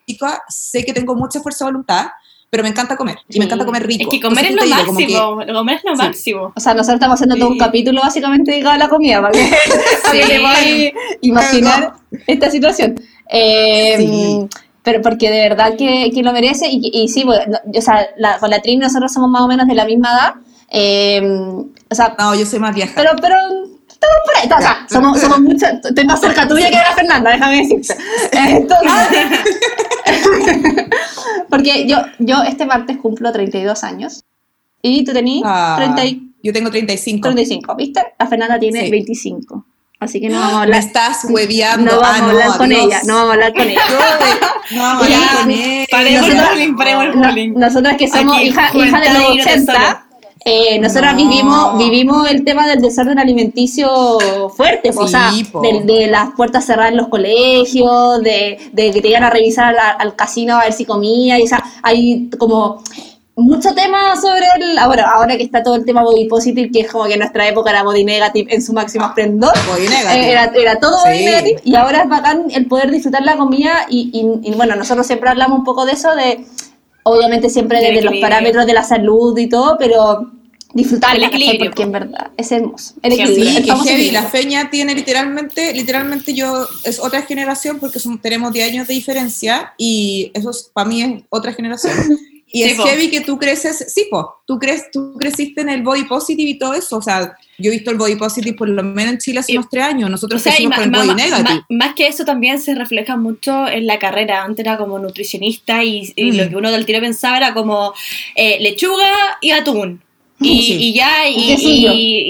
chica, sé que tengo mucha fuerza de voluntad, pero me encanta comer. Y me encanta comer rico. Es que comer es lo te digo, que- máximo. Comer es lo Sí. máximo. O sea, nosotros estamos haciendo todo un Sí. capítulo básicamente dedicado a la comida, para que, [laughs] que Sí. imaginar esta situación. Eh, Sí. Pero porque de verdad que, que lo merece y, y sí, pues, no, o sea, la, con la Trini nosotros somos más o menos de la misma edad. Eh, o sea, No, yo soy más vieja. pero, pero ahí, o sea, somos, somos mucho, estoy más cerca tuya que de la Fernanda, déjame decirte. Entonces, [laughs] porque yo, yo este martes cumplo 32 años y tú tenías Ah, 30 y- yo tengo 35. 35, ¿viste? La Fernanda tiene Sí. 25. Así que no vamos a Me hablar. estás hueveando. No vamos Ah, a hablar con adiós. ella, no vamos a hablar con ella. No vamos a hablar con ella. paremos el Nosotras- bullying, paremos el No- bullying. nosotras que somos Aquí, hija, hijas de los y Tesoro. 80, eh, nosotras No. vivimos, vivimos el tema del desorden alimenticio fuerte, o sea, de, de las puertas cerradas en los colegios, de, de que te iban a revisar al, al casino a ver si comía, y o sea, hay como mucho tema sobre el, ahora, ahora que está todo el tema body positive, que es como que en nuestra época era body negative en su máximo esplendor, Body negative. eh, Era, era todo Sí. body negative y ahora es bacán el poder disfrutar la comida y, y- y, bueno, nosotros siempre hablamos un poco de eso, de obviamente siempre desde los parámetros de la salud y todo, pero disfrutar El equilibrio, porque po. en verdad es hermoso. El Sí, equilibrio, Sí, el que heavy. La feña tiene literalmente, literalmente yo, es otra generación porque son- tenemos 10 años de diferencia y eso es- para mí es otra generación. [laughs] Y Sí, es po. heavy que tú creces, sí, po, tú, crees, tú creciste en el body positive y todo eso. O sea, yo he visto el body positive por lo menos en Chile hace Y- unos tres años. Nosotros O sea, crecimos con el body negative. más que eso también se refleja mucho en la carrera. Antes era como nutricionista y, y Mm. lo que uno del tiro pensaba era como eh, lechuga y atún. Y, Sí. y ya, y,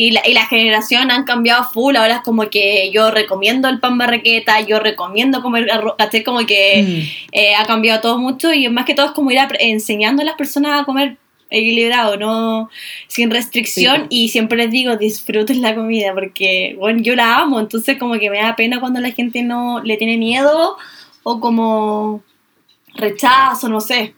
Y la, y la generación han cambiado full. Ahora es como que yo recomiendo el pan barraqueta, yo recomiendo comer arroz. ¿cachai? Como que Mm. eh, ha cambiado todo mucho y más que todo es como ir enseñando a las personas a comer equilibrado, no sin restricción Sí. y siempre les digo disfruten la comida porque bueno yo la amo entonces como que me da pena cuando la gente no le tiene miedo o como rechazo no sé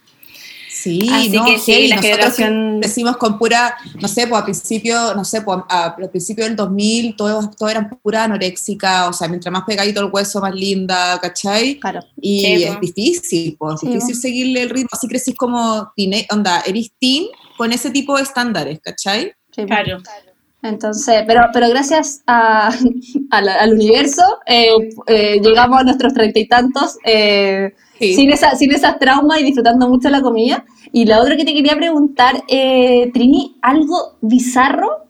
Sí, Así no, que sí, la Nosotros generación- crecimos con pura, no sé, pues a principio, no sé, pues a, a principio del 2000 todo, todo eran pura anoréxica, o sea, mientras más pegadito el hueso, más linda, ¿cachai? Claro. Y Sí, es po. difícil, pues, Sí, difícil po. seguirle el ritmo. Así crecí como, onda, eres teen con ese tipo de estándares, ¿cachai? Sí, claro Entonces, pero, pero gracias a, [laughs] a la- al universo eh, eh, llegamos a nuestros treinta y tantos eh, Sí. sin, esa, sin esas traumas y disfrutando mucho la comida. Y la otra que te quería preguntar, eh, Trini, algo bizarro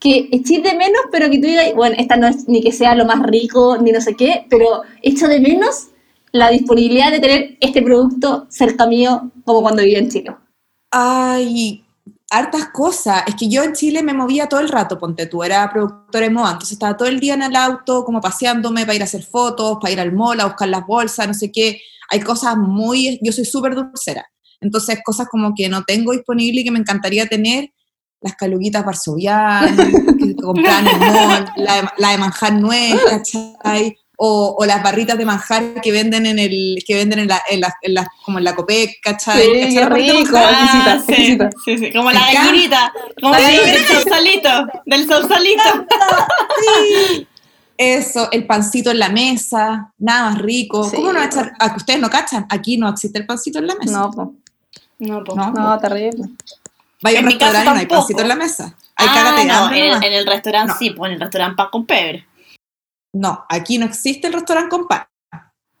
que echís de menos, pero que tú digas, bueno, esta no es ni que sea lo más rico, ni no sé qué, pero echo de menos la disponibilidad de tener este producto cerca mío como cuando vivía en Chile. Ay, hartas cosas. Es que yo en Chile me movía todo el rato, ponte tú, era productora de moda, entonces estaba todo el día en el auto, como paseándome para ir a hacer fotos, para ir al mall, a buscar las bolsas, no sé qué. Hay cosas muy, yo soy súper dulcera, entonces cosas como que no tengo disponible y que me encantaría tener, las caluguitas varsovianas, [laughs] que mall, la de, la de manjar nuez, ¿cachai? O, o las barritas de manjar que venden en el que venden en la, en la- en la- como en la Copec, ¿cachai? Sí, ¿Cachai rico. manjar? exquisita, Ah, sí, exquisita. sí, sí, como la gallinita como La gallinita. del sausalito del sausalito Eso, el pancito en la mesa, nada más rico. Sí. ¿Cómo no va a echar? A que ustedes no cachan, aquí no existe el pancito en la mesa. No, po. No, po. No. no, terrible. Vaya a un mi casa restaurante y no hay tampoco. pancito en la mesa. Hay Ah, no, en, el, en el restaurante No. sí, pues en el restaurante pan con pebre. No, aquí no existe el restaurante con pan.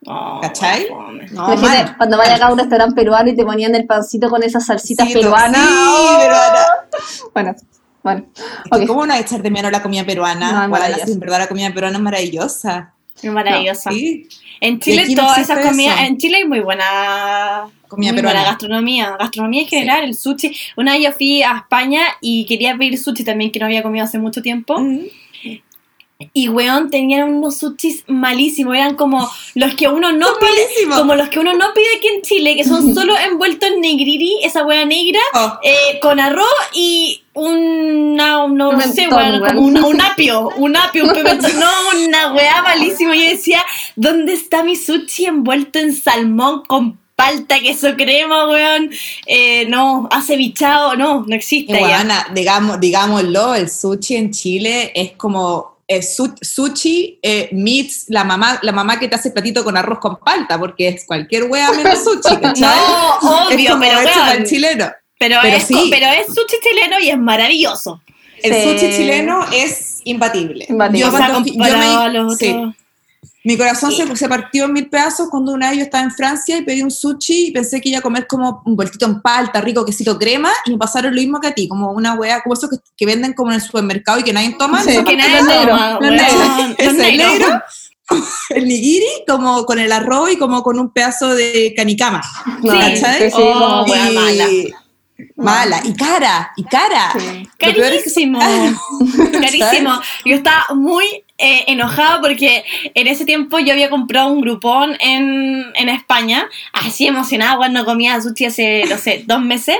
Oh, ¿Cachai? No, Imagínate, mal. cuando vaya acá a un restaurante peruano y te ponían el pancito con esas salsitas Sí, peruanas. sí, ¡oh! peruana. Bueno, bueno. Es que Ok. ¿Cómo no hay que echar de menos la comida peruana? No, sí, en verdad la comida peruana es maravillosa. Es maravillosa. Sí, En Chile no todas esas comidas, en Chile hay muy buena comida muy peruana. buena gastronomía, gastronomía en general, el sushi. Una vez yo fui a España y quería pedir sushi también que no había comido hace mucho tiempo. Mm. Y weón, tenían unos sushis malísimos, eran como los que uno no pide, Malísimo. como los que uno no pide aquí en Chile, que son [laughs] solo envueltos en negriri, esa wea negra, Oh, eh, con arroz y una, no, no sé, weón, como un, un apio, un apio, un [laughs] pimentón, no, una weá malísima. Yo decía, ¿dónde está mi sushi envuelto en salmón con palta, queso crema, weón? Eh, no, acevichado, no, no existe ya. guarana, digamos, digámoslo, el sushi en Chile es como eh, su- sushi eh, meets la mamá, la mamá que te hace platito con arroz con palta, porque es cualquier wea menos [laughs] sushi, ¿cachai? No, es obvio, como pero weón, chileno. pero, pero es, sí. pero es sushi chileno y es maravilloso. El Sí. sushi chileno es imbatible. Imbatible. Yo O sea, cuando yo me- a los sí. Mi corazón se, se partió en mil pedazos cuando una vez yo estaba en Francia y pedí un sushi y pensé que iba a comer como un vueltito en palta, rico, quesito crema, y me pasaron lo mismo que a ti, como una wea, como esos que, que venden como en el supermercado y que nadie toma. Sí. Que nadie toma, negro, el nigiri, como con el arroz y como con un pedazo de canicama. Sí, sí, Oh, Y- mala. Mala, y cara, y cara. Sí. Carísimo, [laughs] carísimo. Yo estaba muy eh, enojada porque en ese tiempo yo había comprado un grupón en, en España, así emocionada, bueno, no comía sushi hace, no sé, [laughs] dos meses,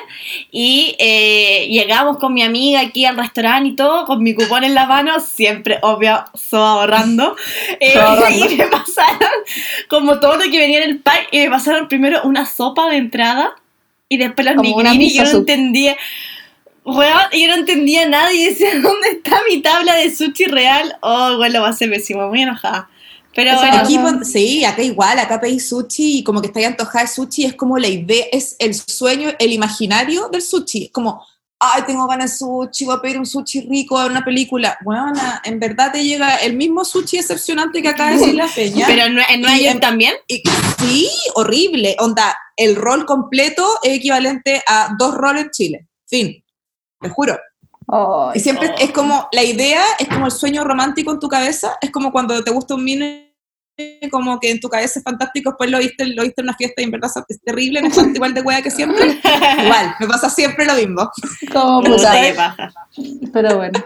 y eh, llegamos con mi amiga aquí al restaurante y todo, con mi cupón en la mano, siempre, obvio, so ahorrando, [laughs] Eh, So ahorrando. [laughs] y me pasaron como todo lo que venía en el pack, y me pasaron primero una sopa de entrada, y después los nigiri, y yo no entendía... Weón, yo no entendía nada y decía, [laughs] ¿dónde está mi tabla de sushi real? Oh, bueno, lo va a ser pésimo, muy enojada. Pero Eso bueno, Aquí, pon- sí, acá igual, acá pedí sushi y como que estáis antojada de sushi, es como la idea, es el sueño, el imaginario del sushi. Es como, ay, tengo ganas de sushi, voy a pedir un sushi rico a una película. Bueno, en verdad te llega el mismo sushi decepcionante que acá de la [laughs] peña. pero en, en Nueva York también. Y- sí, horrible. Onda, el rol completo es equivalente a dos roles en Chile. Fin, te juro. Y siempre Oh. es como, la idea es como el sueño romántico en tu cabeza, es como cuando te gusta un mini, como que en tu cabeza es fantástico, después lo viste, lo viste en una fiesta y en verdad es terrible, nefasto, igual de hueá que siempre. [laughs] Igual, me pasa siempre lo mismo. como Puta. Pero bueno.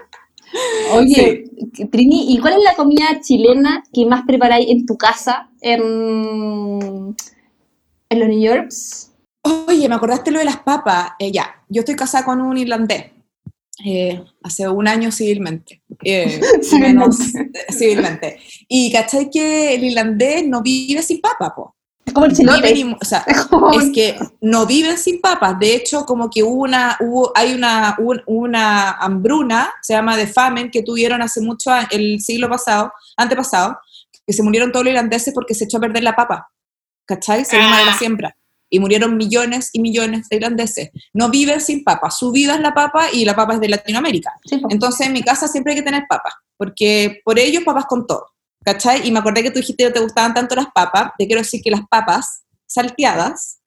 Oye, Trini, ¿y cuál es la comida chilena que más preparáis en tu casa en, en los New Yorks? Oye, me acordaste lo de las papas. Eh, ya, yo estoy casada con un irlandés. eh, hace un año civilmente. Eh, [laughs] menos eh, civilmente. Y cachai que el irlandés no vive sin papa, po. Es como el Vive chilote. ni- o sea, Es como es que no viven sin papas. De hecho, como que hubo una, hubo, hay una, un- una hambruna, se llama de famine, que tuvieron hace mucho, el siglo pasado, antepasado, que se murieron todos los irlandeses porque se echó a perder la papa. ¿Cachai? Se llama de la Ah. siembra. Y murieron millones y millones de irlandeses. No viven sin papa. Su vida es la papa y la papa es de Latinoamérica. Sí. Entonces en mi casa siempre hay que tener papas, porque por ellos papas con todo, ¿cachai? Y me acordé que tú dijiste que te gustaban tanto las papas, te quiero decir que las papas salteadas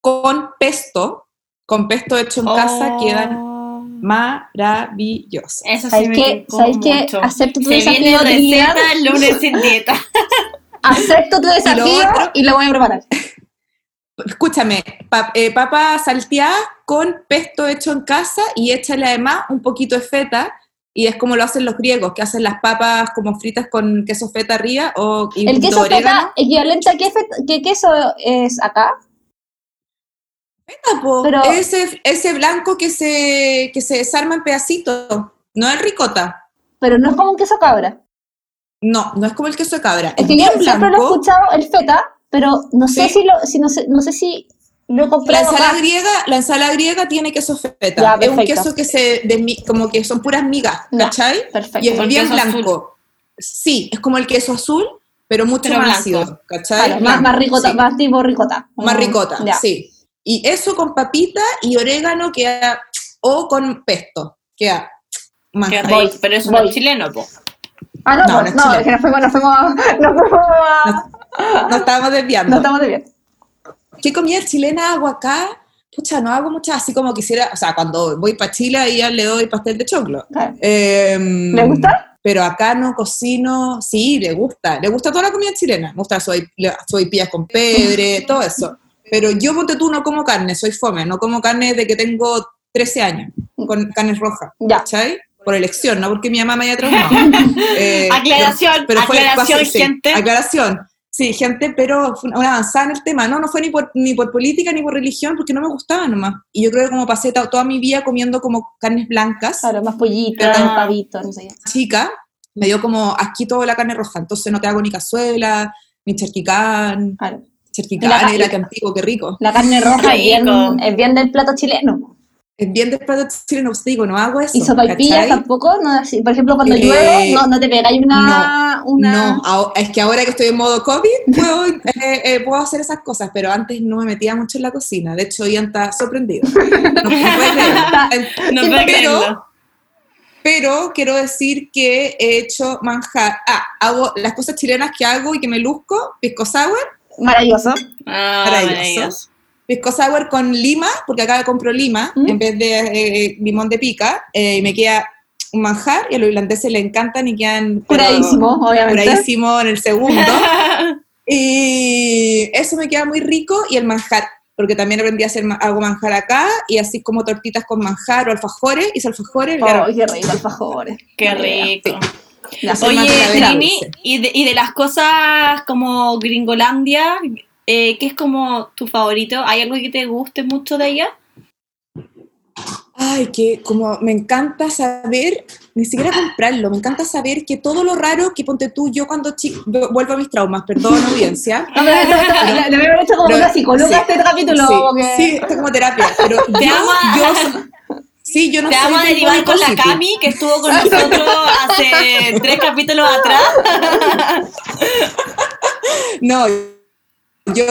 con pesto, con pesto hecho en casa, Oh. quedan maravillosas. Eso sí ¿Sabes tincó ¿Sabes qué? mucho. Acepto tu Se desafío, viene receta lunes sin dieta. [laughs] Acepto tu desafío otro- y lo voy a preparar. Escúchame, pa- eh, papa salteada con pesto hecho en casa y échale además un poquito de feta, y es como lo hacen los griegos, que hacen las papas como fritas con queso feta arriba o y ¿El queso orégano. feta equivalente a qué, feta- qué queso es acá? Ah, po, Pero- ese, ese blanco que se, que se desarma en pedacitos, no es ricota. Pero no es como un queso cabra. No, no es como el queso de cabra. Es Es que yo siempre lo he escuchado el feta, pero no sé Sí. si lo, si no sé, no sé si lo he La ensalada griega, la ensalada griega tiene queso feta. Ya, es un queso que se desmi- como que son puras migas, Ya, ¿cachai? Perfecto. Y es bien azul. blanco. sí, es como el queso azul, pero mucho Pero más blanco. ácido, ¿cachai? Claro, más, más ricota, sí. más tipo ricota. Más ricota, ya. sí. Y eso con papita y orégano queda, o con pesto, queda más rico, pero eso no es chileno, po. Ah, no, No, no, no es no, chileno. es que nos fuimos, nos fuimos, nos fuimos a- Nos estábamos desviando. no estamos de bien. ¿Qué comida chilena hago acá? Pucha, no hago muchas así como quisiera, o sea, cuando voy para Chile ya le doy pastel de choclo. Claro. Em, ¿Le gusta? Pero acá no cocino, sí, le gusta, le gusta toda la comida chilena, me gusta soy, soy pillas con pedre, [laughs] todo eso. Pero yo, ponte tú, no como carne, soy fome, no como carne de que tengo 13 años, con carne roja, Ya. ¿cachai? Por elección, no porque mi mamá me haya traumado. [laughs] Eh, Aclaración, fue aclaración, fue- sí, gente. Aclaración. Sí, gente, pero fue una avanzada en el tema. No, no fue ni por, ni por política ni por religión, porque no me gustaba nomás. Y yo creo que como pasé to- toda mi vida comiendo como carnes blancas, Claro, más pollito, Ah. más pavito, no sé chica, me dio como asquito la carne roja. Entonces no te hago ni cazuela, ni charquicán. Claro. Charquicán La- era que antiguo, qué rico. La carne roja es bien, Rico. es bien del plato chileno. Es bien de plato chileno, pues digo, no hago eso. Y sopaipillas tampoco, no, así- por ejemplo, cuando Eh, llueve, no, no te pegáis una, una... No, es que ahora que estoy en modo COVID, [laughs] puedo, eh, eh, puedo hacer esas cosas, pero antes no me metía mucho en la cocina. De hecho, Ian está sorprendido. [laughs] No, no puede. No pero- creerlo. Pero quiero decir que he hecho manjar. Ah, hago las cosas chilenas que hago y que me luzco, pisco sour. Maravilloso. Ah, Maravilloso. maravilloso. Pisco sour con lima, porque acá compro lima ¿Mm? en vez de eh, limón de pica, eh, y me queda un manjar, y a los irlandeses le encantan y quedan pero, Curadísimo, obviamente. curadísimo en el segundo. [laughs] Y eso me queda muy rico y el manjar, porque también aprendí a hacer hago manjar acá y así como tortitas con manjar o alfajores, hice alfajores. y Oh, claro, qué rico, alfajores. Qué rico. Más Oye, Trini, y de, y de las cosas como Gringolandia, eh, ¿qué es como tu favorito? ¿Hay algo que te guste mucho de ella? Ay, que como me encanta saber, ni siquiera comprarlo, me encanta saber que todo lo raro que ponte tú, yo cuando chico, vuelvo a mis traumas, perdón [laughs] audiencia. No, pero le, le habíamos hecho como Pero- una psicóloga sí, este capítulo. sí, como que- sí, esto es como terapia, pero [laughs] Te yo, amo a- yo- [laughs] sí, yo no Te soy vamos a derivar con la. Cami, que estuvo con nosotros hace tres capítulos atrás. No, yo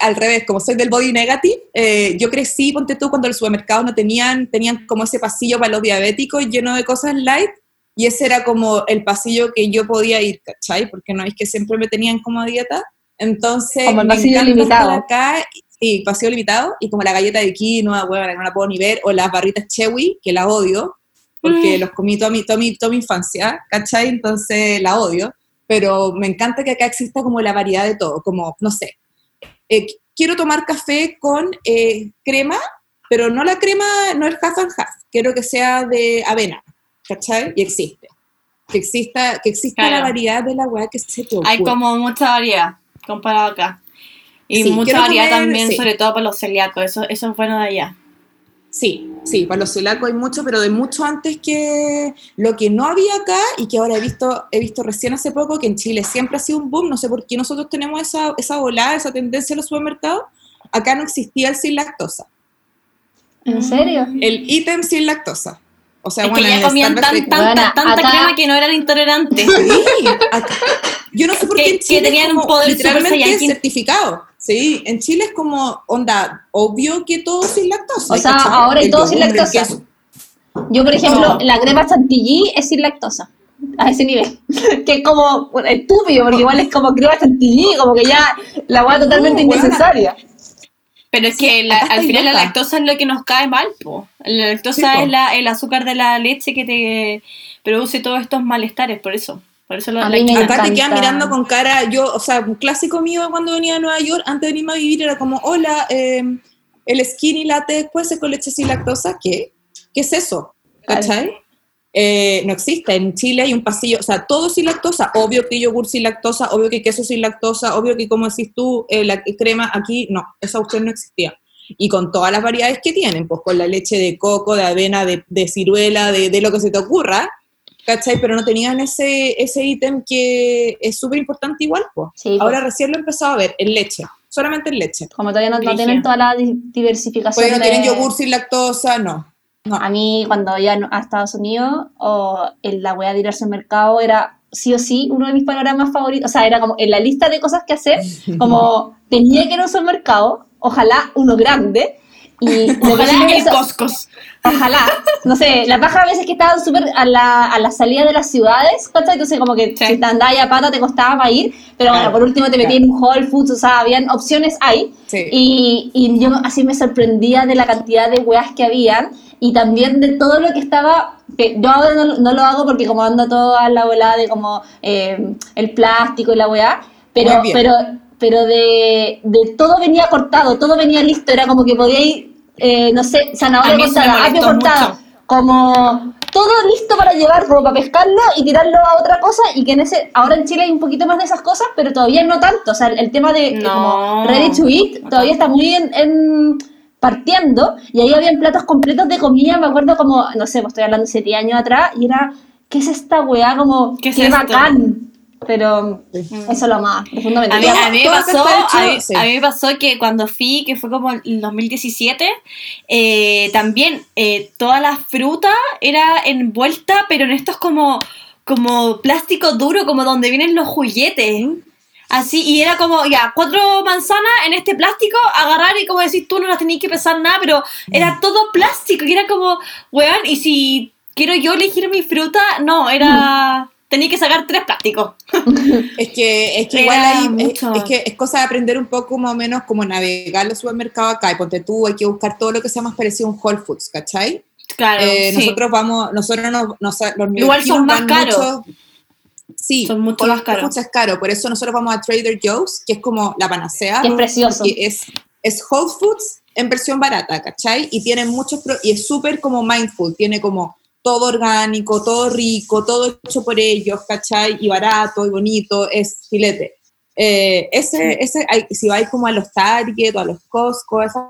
al revés, como soy del body negative, eh, yo crecí, ponte tú, cuando los supermercados no tenían, tenían como ese pasillo para los diabéticos lleno de cosas light, y ese era como el pasillo que yo podía ir, ¿cachai? Porque no es que siempre me tenían como a dieta, entonces... Como el pasillo limitado. Acá, sí, pasillo limitado, y como la galleta de quinoa, que no la puedo ni ver, o las barritas Chewy, que la odio, porque Mm. los comí toda mi, toda, mi, toda mi infancia, ¿cachai? Entonces la odio, pero me encanta que acá exista como la variedad de todo, como, no sé, eh, quiero tomar café con eh, crema, pero no la crema, no el half and half, quiero que sea de avena, ¿cachai? Y existe. Que exista, que exista Claro. la variedad de la weá que se te ocurra. Hay como mucha variedad comparado acá. Y Sí, mucha variedad comer, también, sí. sobre todo para los celíacos. Eso, eso es bueno de allá. Sí, sí, para los celacos hay mucho, pero de mucho antes que lo que no había acá y que ahora he visto, he visto recién hace poco que en Chile siempre ha sido un boom, no sé por qué nosotros tenemos esa, esa volada, esa tendencia en los supermercados, acá no existía el sin lactosa, ¿En serio? el ítem sin lactosa. O sea, es bueno, que ya comían tan- de- tanta, Bueno, tanta acá- crema que no eran intolerantes. Sí, acá- yo no sé por Que- qué en que Chile tenían es un poder literalmente certificado. Sí, en Chile es como, onda, obvio que todo sin lactosa. O sea, ¿cachai? ahora hay todo sin lactosa. queso. Yo, por ejemplo, No. la crema chantilly es sin lactosa. A ese nivel. [laughs] que es como bueno, estúpido, porque igual es como crema chantilly, como que ya la hueá totalmente No, innecesaria. Pero es que la- al final la lactosa es lo que nos cae mal, po. La lactosa Sí, po. es la, el azúcar de la leche que te produce todos estos malestares, por eso. Por eso la, A la mí me quita. Acá te quedan mirando con cara, yo, o sea, un clásico mío cuando venía a Nueva York, antes de venirme a vivir, era como, hola, eh, el skinny latte después es con leche sin lactosa, ¿qué? ¿Qué es eso? ¿Cachai? Eh, no existe, en Chile hay un pasillo, o sea, todo sin lactosa, obvio que yogur sin lactosa, obvio que queso sin lactosa, obvio que como decís tú, eh, la crema, aquí no, esa opción no existía. Y con todas las variedades que tienen, pues con la leche de coco, de avena, de, de ciruela, de, de lo que se te ocurra, ¿cachai? Pero no tenían ese ese ítem que es súper importante igual, pues. Sí, Ahora recién lo he empezado a ver, en leche, solamente en leche. Como todavía no, no tienen toda la di- diversificación. Pues no de- tienen yogur sin lactosa, no. No. A mí, cuando iba a Estados Unidos, o en la wea de ir al supermercado era sí o sí uno de mis panoramas favoritos, o sea, era como en la lista de cosas que hacer, [laughs] como tenía que ir a un supermercado, ojalá uno grande, y [laughs] ojalá el Coscos. Ojalá. No sé, la paja a veces que estaban súper a la, a la salida de las ciudades, ¿cachai? Entonces como que si te andabas a pata te costaba para ir, pero bueno, por último te metías en un Whole Foods, o sea, habían opciones ahí. Y, y yo así me sorprendía de la cantidad de weas que habían y también de todo lo que estaba, que yo ahora no, lo hago porque como ando toda la volada de como eh, el plástico y la weá, pero, pero, pero de, de, todo venía cortado, todo venía listo, era como que podía ir, eh, no sé, zanahoria cortada, apio cortada, como todo listo para llevar, para pescarlo y tirarlo a otra cosa. Y que en ese, ahora en Chile hay un poquito más de esas cosas, pero todavía no tanto, o sea, el, tema de como ready to eat todavía está muy en partiendo. Y ahí habían platos completos de comida, me acuerdo como, no sé, pues estoy hablando de 7 años atrás, y era, ¿qué es esta weá? Como, qué, bacán. Pero eso lo más profundamente. A mí, me pasó, a, mí, me pasó que cuando fui, que fue como en 2017, eh, también eh, toda la fruta era envuelta, pero en estos como, como plástico duro, como donde vienen los juguetes. Así, y era como, ya, cuatro manzanas en este plástico, agarrar y como decís tú, no las tenías que pesar nada, pero era mm. todo plástico, y era como, weón, y si quiero yo elegir mi fruta, no, era... Tenía que sacar tres plásticos. [laughs] es que, es que igual hay, es, que es cosa de aprender un poco más o menos como navegar los supermercados acá, y ponte tú, hay que buscar todo lo que sea más parecido a un Whole Foods, ¿cachai? Claro, eh, Nosotros vamos, nosotros nos, nos los Igual son más caros. Sí, son mucho más caros. es caro, por eso nosotros vamos a Trader Joe's, que es como la panacea. es precioso. Es, es Whole Foods en versión barata, ¿cachai? Y tiene muchos, y es súper como mindful, tiene como todo orgánico, todo rico, todo hecho por ellos, ¿cachai? Y barato y bonito, es filete. Eh, ese, ese, si vais como a los Target o a los Costco, esas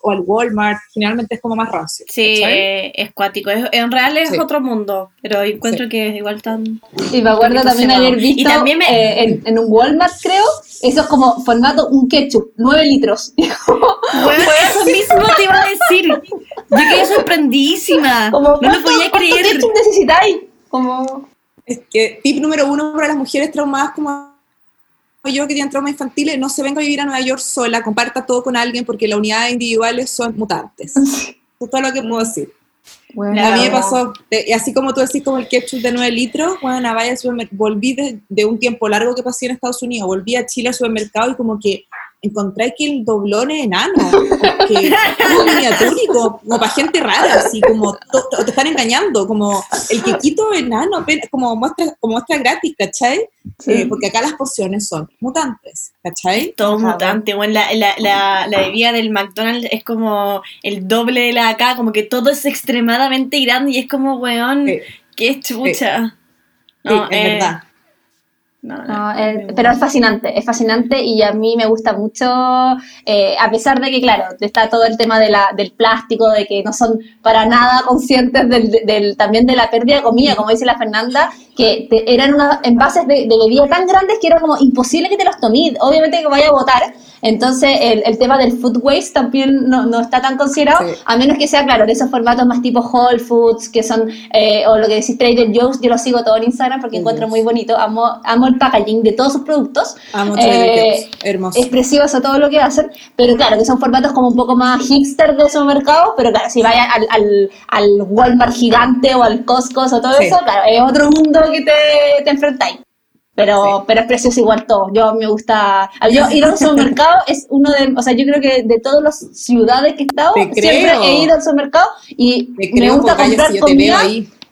o al Walmart, generalmente es como más rancio. Sí, es cuático. en real es otro mundo, pero encuentro que es igual tan. Y me acuerdo también haber visto también eh, en, un Walmart, creo, eso es como formato un ketchup, 9 litros. [laughs] bueno, [laughs] eso mismo te iba a decir. Yo quedé sorprendidísima. no lo podía creer. ¿Qué ketchup necesitáis? Como... Es que tip número uno para las mujeres traumadas como yo que tienen traumas infantiles, no se venga a vivir a Nueva York sola, comparta todo con alguien porque las unidades individuales son mutantes. Eso es todo lo que puedo decir. Bueno, a mí me pasó, y así como tú decís, como el ketchup de 9 litros, bueno, vaya volví de, de, un tiempo largo que pasé en Estados Unidos, volví a Chile al supermercado y como que encontré que el doblón es enano, que es miniatúrico, como para gente rara, así como te están engañando, como el quequito enano, como muestra, como muestra gratis, ¿cachai? Eh, porque acá las porciones son mutantes, ¿cachai? Todo mutante, bueno, la, la, la, la, bebida del McDonald's es como el doble de la acá, como que todo es extremadamente grande y es como, weón, qué chucha. no, es eh, verdad. No, pero es fascinante, es fascinante y a mí me gusta mucho, eh, a pesar de que, claro, está todo el tema de la, del plástico, de que no son para nada conscientes del, del, también de la pérdida de comida, como dice la Fernanda, que eran unos envases de, de, bebida tan grandes que era como imposible que te los tomes, obviamente que vaya a botar, entonces, el, el, tema del food waste también no, no está tan considerado, a menos que sea, claro, de esos formatos más tipo Whole Foods, que son, eh, o lo que decís Trader Joe's, yo lo sigo todo en Instagram porque encuentro muy bonito, amo, amo el packaging de todos sus productos. Amo eh, hermoso. Es precioso todo lo que hacen, pero claro, que son formatos como un poco más hipster de esos mercados, pero claro, si vayas al, al, al Walmart gigante o al Costco o todo eso, claro, es otro mundo que te, te enfrentáis. Pero, pero es precioso igual todo. Yo me gusta. Yo ir a un supermercado es uno de. O sea, yo creo que de todas las ciudades que he estado, siempre he ido al supermercado y me gusta comprar comida.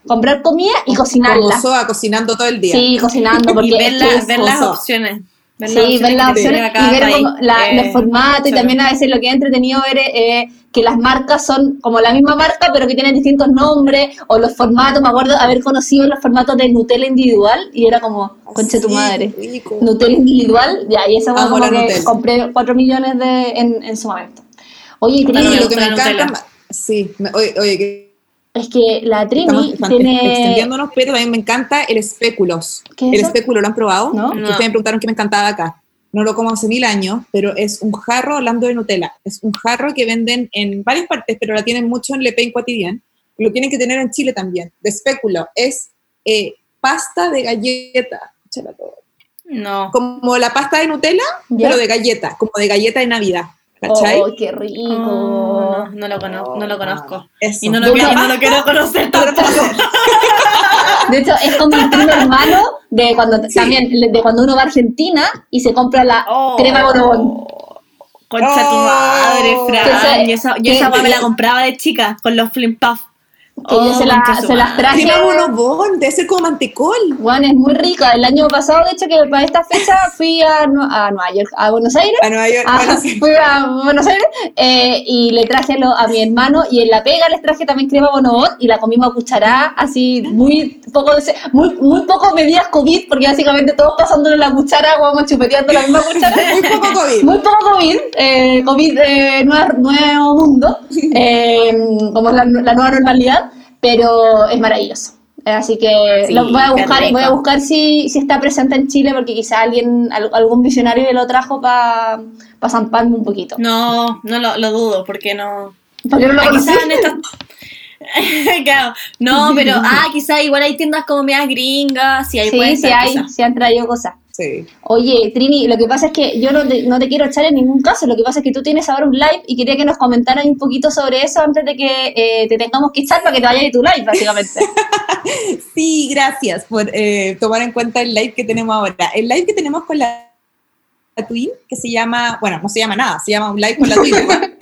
Comprar comida y cocinarla. Como Soa, cocinando todo el día. Sí, cocinando. [laughs] Porque y ver, ver las opciones sí, ver las opciones y ver como la, los formatos y también a veces lo que he entretenido ver es que las marcas son como la misma marca pero que tienen distintos nombres o los formatos, me acuerdo haber conocido los formatos de Nutella individual y era como, conche tu madre, Nutella individual, ya, y eso fue como que compré 4 millones de, en, en su momento. Oye, lo que me encanta, sí, oye, oye es que la Trini tiene... Extendiéndonos, pero a mí me encanta el espéculos. ¿Qué el espéculo, ¿lo han probado? ¿No? Ustedes me preguntaron qué me encantaba acá. No lo como hace mil años, pero es un jarro, hablando de Nutella, es un jarro que venden en varias partes, pero la tienen mucho en Le Pen Quotidien. Lo tienen que tener en Chile también, de espéculo. Es eh, pasta de galleta. Todo. No. Como la pasta de Nutella, ¿Ya? pero de galleta, como de galleta de Navidad. ¿Cachai? Oh, qué rico. Oh, no, no lo conozco. No lo conozco. Eso. Y no lo, quiero, no lo quiero conocer [laughs] tampoco. De hecho, es como el primo hermano de cuando también de cuando uno va a Argentina y se compra la Oh. crema bonobón. Concha tu Oh. madre, Fran. Yo esa, yo esa me la compraba de chica con los flim puff. Que yo se, la- se las traje. Crema bonobón, debe ser como mantecol. Juan es muy rica. El año pasado, de hecho, que para esta fecha fui a, a Nueva York, a Buenos Aires. A Nueva York. Ah, bueno, [laughs] fui a Buenos Aires eh, y le traje lo- a mi hermano y en la pega les traje también crema bonobón y la comimos a cucharada, así muy poco muy, muy poco medidas COVID, porque básicamente todos pasándole la cuchara, vamos chupeteando la misma [laughs] cuchara. Muy poco COVID. Muy poco COVID, eh, COVID eh, nuevo, nuevo mundo, [laughs] eh, como es la, la nueva normalidad, pero es maravilloso. Así que Sí, lo voy a buscar, voy a buscar si, si está presente en Chile, porque quizá alguien, al- algún visionario lo trajo para pa zamparme un poquito. No, no lo, lo dudo, porque no. Porque no lo Ah, [laughs] Claro, no, pero [laughs] ah, quizás igual hay tiendas como medias gringas y ahí puede Sí, hay, sí han traído cosas. Sí. Oye, Trini, lo que pasa es que yo no te, no te quiero echar en ningún caso, lo que pasa es que tú tienes ahora un live y quería que nos comentaras un poquito sobre eso antes de que eh, te tengamos que echar para que te vayas de tu live, básicamente. [laughs] Sí, gracias por eh, tomar en cuenta el live que tenemos ahora. El live que tenemos con la, la Twin, que se llama, bueno, no se llama nada, se llama un live con la Twin.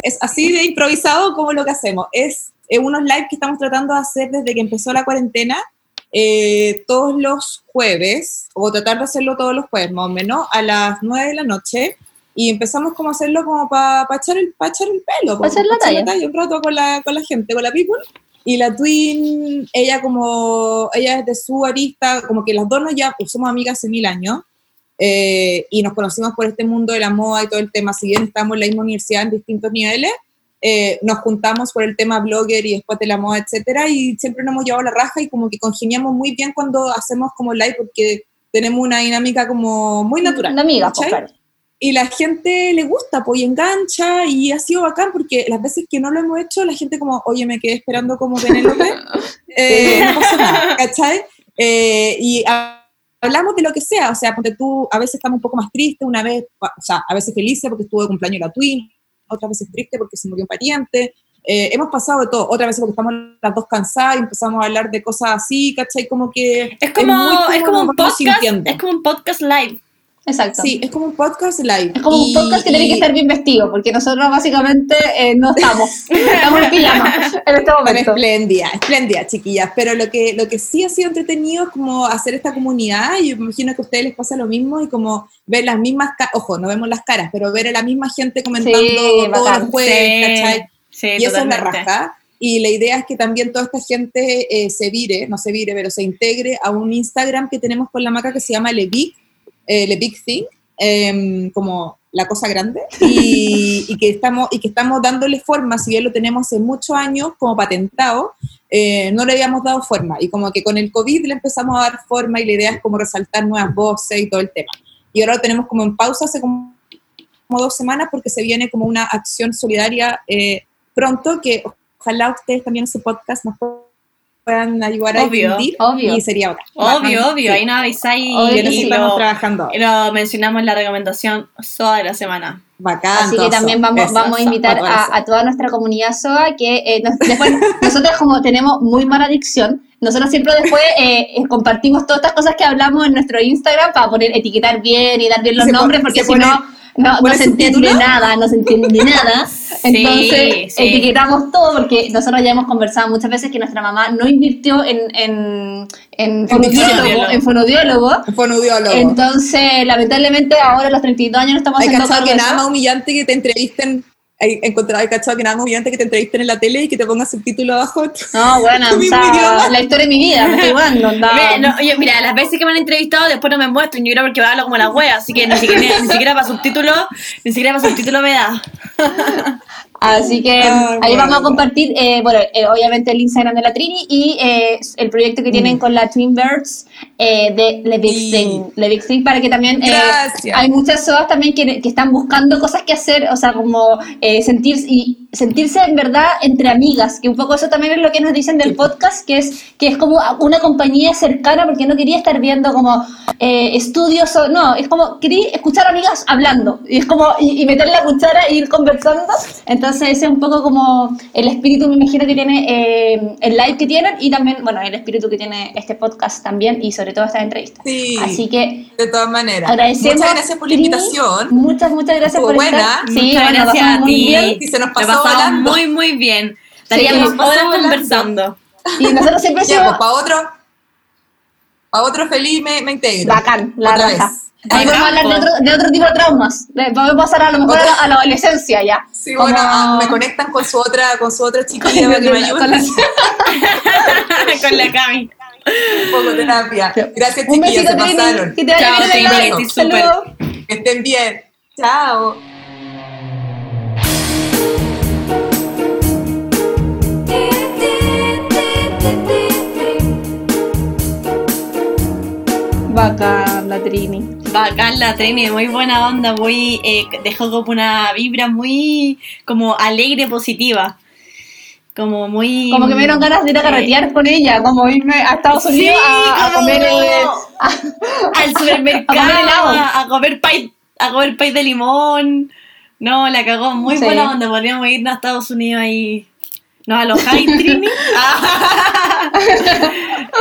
es así de improvisado como lo que hacemos. Es eh, unos live que estamos tratando de hacer desde que empezó la cuarentena, eh, todos los jueves, o tratar de hacerlo todos los jueves, más o menos, a las 9 de la noche. Y empezamos como a hacerlo como para echar, el, pa echar el pelo, Pa echar la talla. un rato con la, con la gente, con la people. Y la Twin, ella como, ella es de su arista, como que las dos nos ya pues, somos amigas hace mil años, eh, y nos conocimos por este mundo de la moda y todo el tema, si bien estamos en la misma universidad en distintos niveles, eh, nos juntamos por el tema blogger y después de la moda, etcétera, y siempre nos hemos llevado la raja y como que congeniamos muy bien cuando hacemos como live, porque tenemos una dinámica como muy natural. Una amiga, pues, claro. y la gente le gusta, pues, y engancha, y ha sido bacán, porque las veces que no lo hemos hecho, la gente como, oye, me quedé esperando como Penélope, [laughs] eh, no pasa nada, ¿cachai? Eh, y ha- hablamos de lo que sea, o sea, porque tú, a veces estamos un poco más tristes, una vez, o sea, a veces felices porque estuvo de cumpleaños la Twin, otras veces tristes porque se murió un pariente, eh, hemos pasado de todo, otras veces porque estamos las dos cansadas y empezamos a hablar de cosas así, ¿cachai? Como que... Es como, muy es como un podcast, sintiendo. es como un podcast live. Exacto. Sí, es como un podcast live. Es como un Y- podcast que tiene que y- estar bien vestido, porque nosotros básicamente eh, no estamos. Estamos en pijama [laughs] en este Pero momento. espléndida, espléndida, chiquillas. Pero lo que, lo que sí ha sido entretenido es como hacer esta comunidad, y yo me imagino que a ustedes les pasa lo mismo, y como ver las mismas caras, ojo, no vemos las caras, pero ver a la misma gente comentando Sí, todos bacán. los jueves, Sí, ¿cachai? sí, Y eso es la totalmente. raja. Y la idea es que también toda esta gente eh, se vire, no se vire, pero se integre a un Instagram que tenemos con la marca que se llama Le Big, eh, Big Thing, em, como la cosa grande, y, y que estamos, y que estamos dándole forma, si bien lo tenemos hace muchos años como patentado, eh, no le habíamos dado forma. Y como que con el COVID le empezamos a dar forma y la idea es como resaltar nuevas voces y todo el tema. Y ahora lo tenemos como en pausa hace como, como dos semanas porque se viene como una acción solidaria eh, pronto que ojalá ustedes también su podcast nos puedan ayudar a Obvio, difundir obvio. y sería bacán. Obvio, obvio, sí. ahí nos avisáis Y sí. estamos lo, trabajando. lo mencionamos en la recomendación SOA de la semana. Bacán. Así que también vamos, Eso, vamos a invitar a, a toda nuestra comunidad SOA que eh, nos- después, [laughs] nosotros como tenemos muy mala adicción, nosotros siempre después eh, eh, compartimos todas estas cosas que hablamos en nuestro Instagram para poner, etiquetar bien y dar bien los Se nombres, pone- porque si pone- no, no, no se entiende nada, no se entiende nada. [laughs] Entonces, sí. etiquetamos todo porque nosotros ya hemos conversado muchas veces que nuestra mamá no invirtió en, en, en fonodiólogo, en fonodiólogo. Entonces, lamentablemente, ahora a los 32 años no estamos Hay haciendo que nada más humillante que te entrevisten. Hay encontrado, hay cachado que nada más humillante que te entrevisten en la tele y que te pongas subtítulo abajo. No, bueno, [laughs] Tu o mismo sea, idioma. la historia de mi vida, me estoy jugando, no, oye, mira, las veces que me han entrevistado después no me muestran, yo creo porque hablo como la wea, así que ni siquiera, ni, siquiera para subtítulo, ni siquiera para subtítulo me da. [laughs] Así que Ah, ahí bueno. vamos a compartir, eh, bueno, eh, obviamente el Instagram de la Trini y eh, el proyecto que tienen con la Twin Birds eh, de Le Big Sí. Thing. Le Big Thing para que también eh, hay muchas SOAs también que, que están buscando cosas que hacer, o sea, como eh, sentirse y sentirse en verdad entre amigas, que un poco eso también es lo que nos dicen del podcast, que es que es como una compañía cercana, porque no quería estar viendo como eh, estudios o no, es como quería escuchar amigas hablando, y es como y, meter la cuchara e ir conversando, entonces ese es un poco como el espíritu, me imagino que tiene eh, el live que tienen y también, bueno, el espíritu que tiene este podcast también y sobre todo esta entrevista. Sí, Así que de todas maneras. Agradecemos Muchas gracias por la invitación. Muchas, muchas gracias Estuvo por buena. estar. Sí, Muchas gracias a muy ti. bien. Y se nos pasó volando. muy, muy bien. Estaríamos pasó horas conversando. Y nosotros siempre Ya, pues para otro, para otro feliz me, me integro. bacán, la Otra raja. vez. Ahí podemos hablar de otro, de otro tipo de traumas. Le- Podemos pasar a lo mejor a la, a la adolescencia ya. Sí, Como- bueno, ah, me conectan con su otra, con su otra chiquilla para que me ayude Con la- [laughs] Con la Cami. un poco de terapia. Gracias, Un chiquillas, besito, se pasaron. Que te vaya Chao, bien. Que estén bien. Chao. Bacán, la Trini. Bacán la Trini, muy buena onda, muy eh, dejó como una vibra muy como alegre, positiva. Como muy... Como que me dieron ganas de ir a eh, carretear con ella, como irme a Estados Sí, Unidos a, a como- comer. eh, al [laughs] supermercado, A comer helado. a, a comer pay, a comer pay de limón. No, la cagó, muy Sí. buena onda, podríamos irnos a Estados Unidos ahí. ¿Nos alojáis, Trini? [laughs]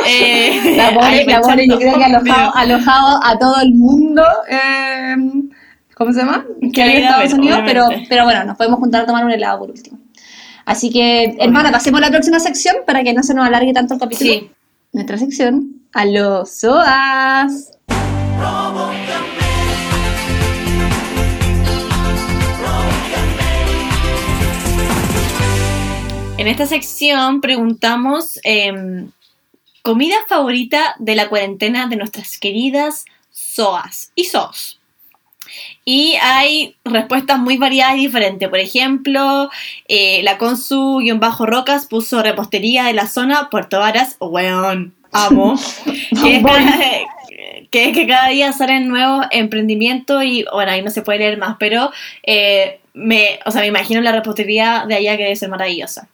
Eh, La pobre, la pobre, yo creo que ha alojado, alojado a todo el mundo. eh, ¿Cómo se llama? Que hay en Estados Unidos, pero, pero bueno, nos podemos juntar a tomar un helado por último. Así que, hermana, pasemos a la próxima sección para que no se nos alargue tanto el capítulo. Sí. Nuestra sección, a los SOAS. En esta sección preguntamos em, comida favorita de la cuarentena de nuestras queridas SOAS y SOS. Y hay respuestas muy variadas y diferentes. Por ejemplo, eh, la Consu-Rocas puso repostería de la zona Puerto Varas. Weón, amo. [laughs] que, es cada, que, que cada día salen nuevos emprendimientos y bueno, ahí no se puede leer más, pero eh, me, o sea, me imagino la repostería de allá que debe ser maravillosa.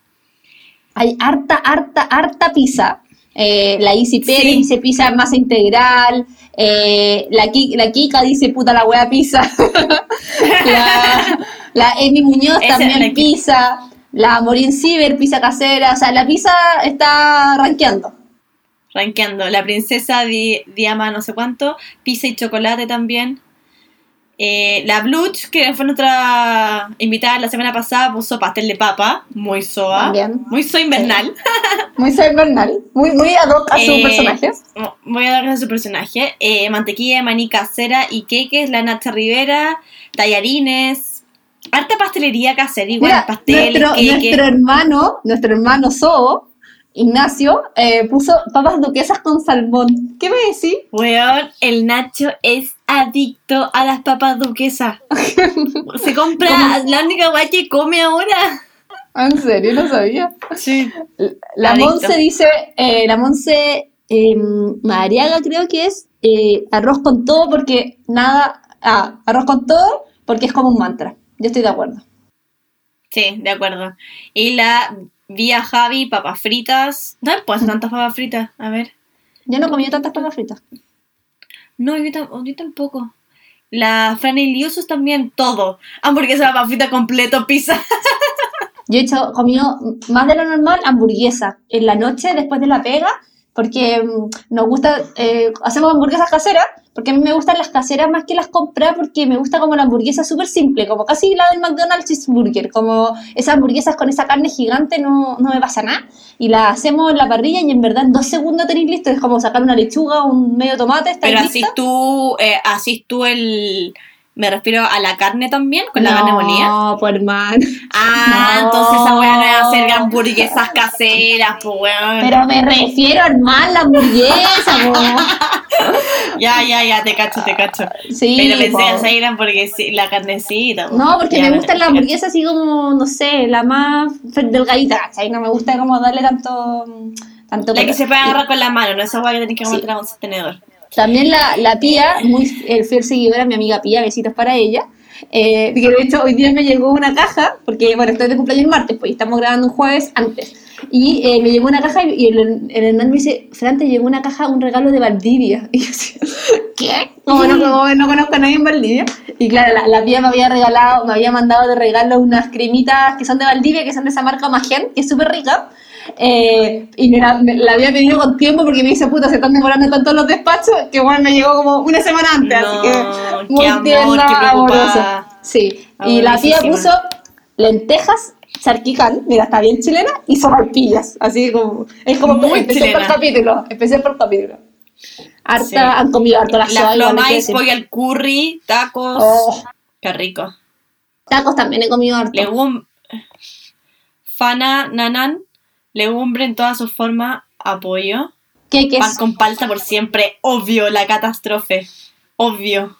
Hay harta, harta, harta pizza. Eh, la Easy Pérez Sí. dice pizza masa integral. Eh, la, la Kika dice puta la wea pizza. [laughs] la, la Emi Muñoz Esa también pizza. La Morin Ciber, pizza casera. O sea, la pizza está rankeando. rankeando. La princesa Di- Diama no sé cuánto, pizza y chocolate también. Eh, la Bluch, que fue nuestra invitada la semana pasada, puso pastel de papa, muy soa, También. muy soa invernal. [laughs] Muy invernal. Muy, muy ad hoc a su Eh, personaje. Voy a darle a su personaje. Eh, mantequilla de maní casera y queques, la Nacha Rivera, tallarines, harta pastelería casera, igual Mira, pasteles, nuestro, nuestro hermano, nuestro hermano So, Ignacio, eh, puso papas duquesas con salmón. ¿Qué me decís? Weón, el Nacho es adicto a las papas duquesas. [laughs] Se compra la única guay que come ahora. ¿En serio? No sabía. Sí. La Adicto. Monse dice, eh, la Monse eh, Madariaga creo que es eh, arroz con todo porque nada, ah, arroz con todo porque es como un mantra. Yo estoy de acuerdo. Sí, de acuerdo. Y la Vía Javi, papas fritas. No puedo hacer tantas papas fritas. A ver. Yo no comí tantas papas fritas. No, yo, tam- yo tampoco. La Fran y Liosos también, todo. Hamburguesa, papas fritas completo, pizza. [laughs] Yo he hecho, comido más de lo normal hamburguesa en la noche después de la pega, porque mm, nos gusta, eh, hacemos hamburguesas caseras, porque a mí me gustan las caseras más que las comprar, porque me gusta como la hamburguesa súper simple, como casi la del McDonald's cheeseburger, como esas hamburguesas con esa carne gigante no, no me pasa nada, y la hacemos en la parrilla y en verdad en dos segundos tenéis listo, es como sacar una lechuga, un medio tomate, está Pero así tú, eh, así tú el... Me refiero a la carne también, con la carne molida. No, por hermano. Ah, No. entonces esa weá no es hacer hamburguesas caseras, pues weón. Pero me refiero hermano la hamburguesa, po. [laughs] Ya, ya, ya, te cacho, te cacho. Sí, Pero pensé po. hacer la hamburguesi- la carnecita. po. No, porque Ya, me te gustan las hamburguesas así como, no sé, la más delgadita, ¿cachai? No me gusta como darle tanto... tanto La que se puede agarrar con la mano, no esa weá que tenés que Sí. aguantar con un tenedor. También la, la Pía, muy el fiel seguidora, mi amiga Pía, besitos para ella, Eh, que de hecho hoy día me llegó una caja, porque bueno, estoy de cumpleaños el martes, pues estamos grabando un jueves antes. Y eh, me llegó una caja y el, el Hernán me dice, Fran, te llegó una caja, un regalo de Valdivia. [laughs] Y yo decía, ¿qué? Como no, como no conozco a nadie en Valdivia. Y claro, la, la tía me había regalado, me había mandado de regalo unas cremitas que son de Valdivia, que son de esa marca Magian, que es súper rica. Eh, y me la, me la había pedido con tiempo porque me dice, puta, se están demorando tanto los despachos, que bueno, me llegó como una semana antes, No, así que muy amor, tierna, amorosa. Sí, y la tía puso lentejas, charquicán, mira, está bien chilena, y sopaipillas, así como, es como Muy especial por capítulo, especial por capítulo. Harta, Sí. han comido harto las La flomais, pollo al curry, tacos. Oh, Qué rico. tacos también he comido harto. Legum... Fana, nanan, legumbre en todas sus formas, apoyo. ¿Qué, qué Pan es? con palta por siempre, obvio, la catástrofe. Obvio.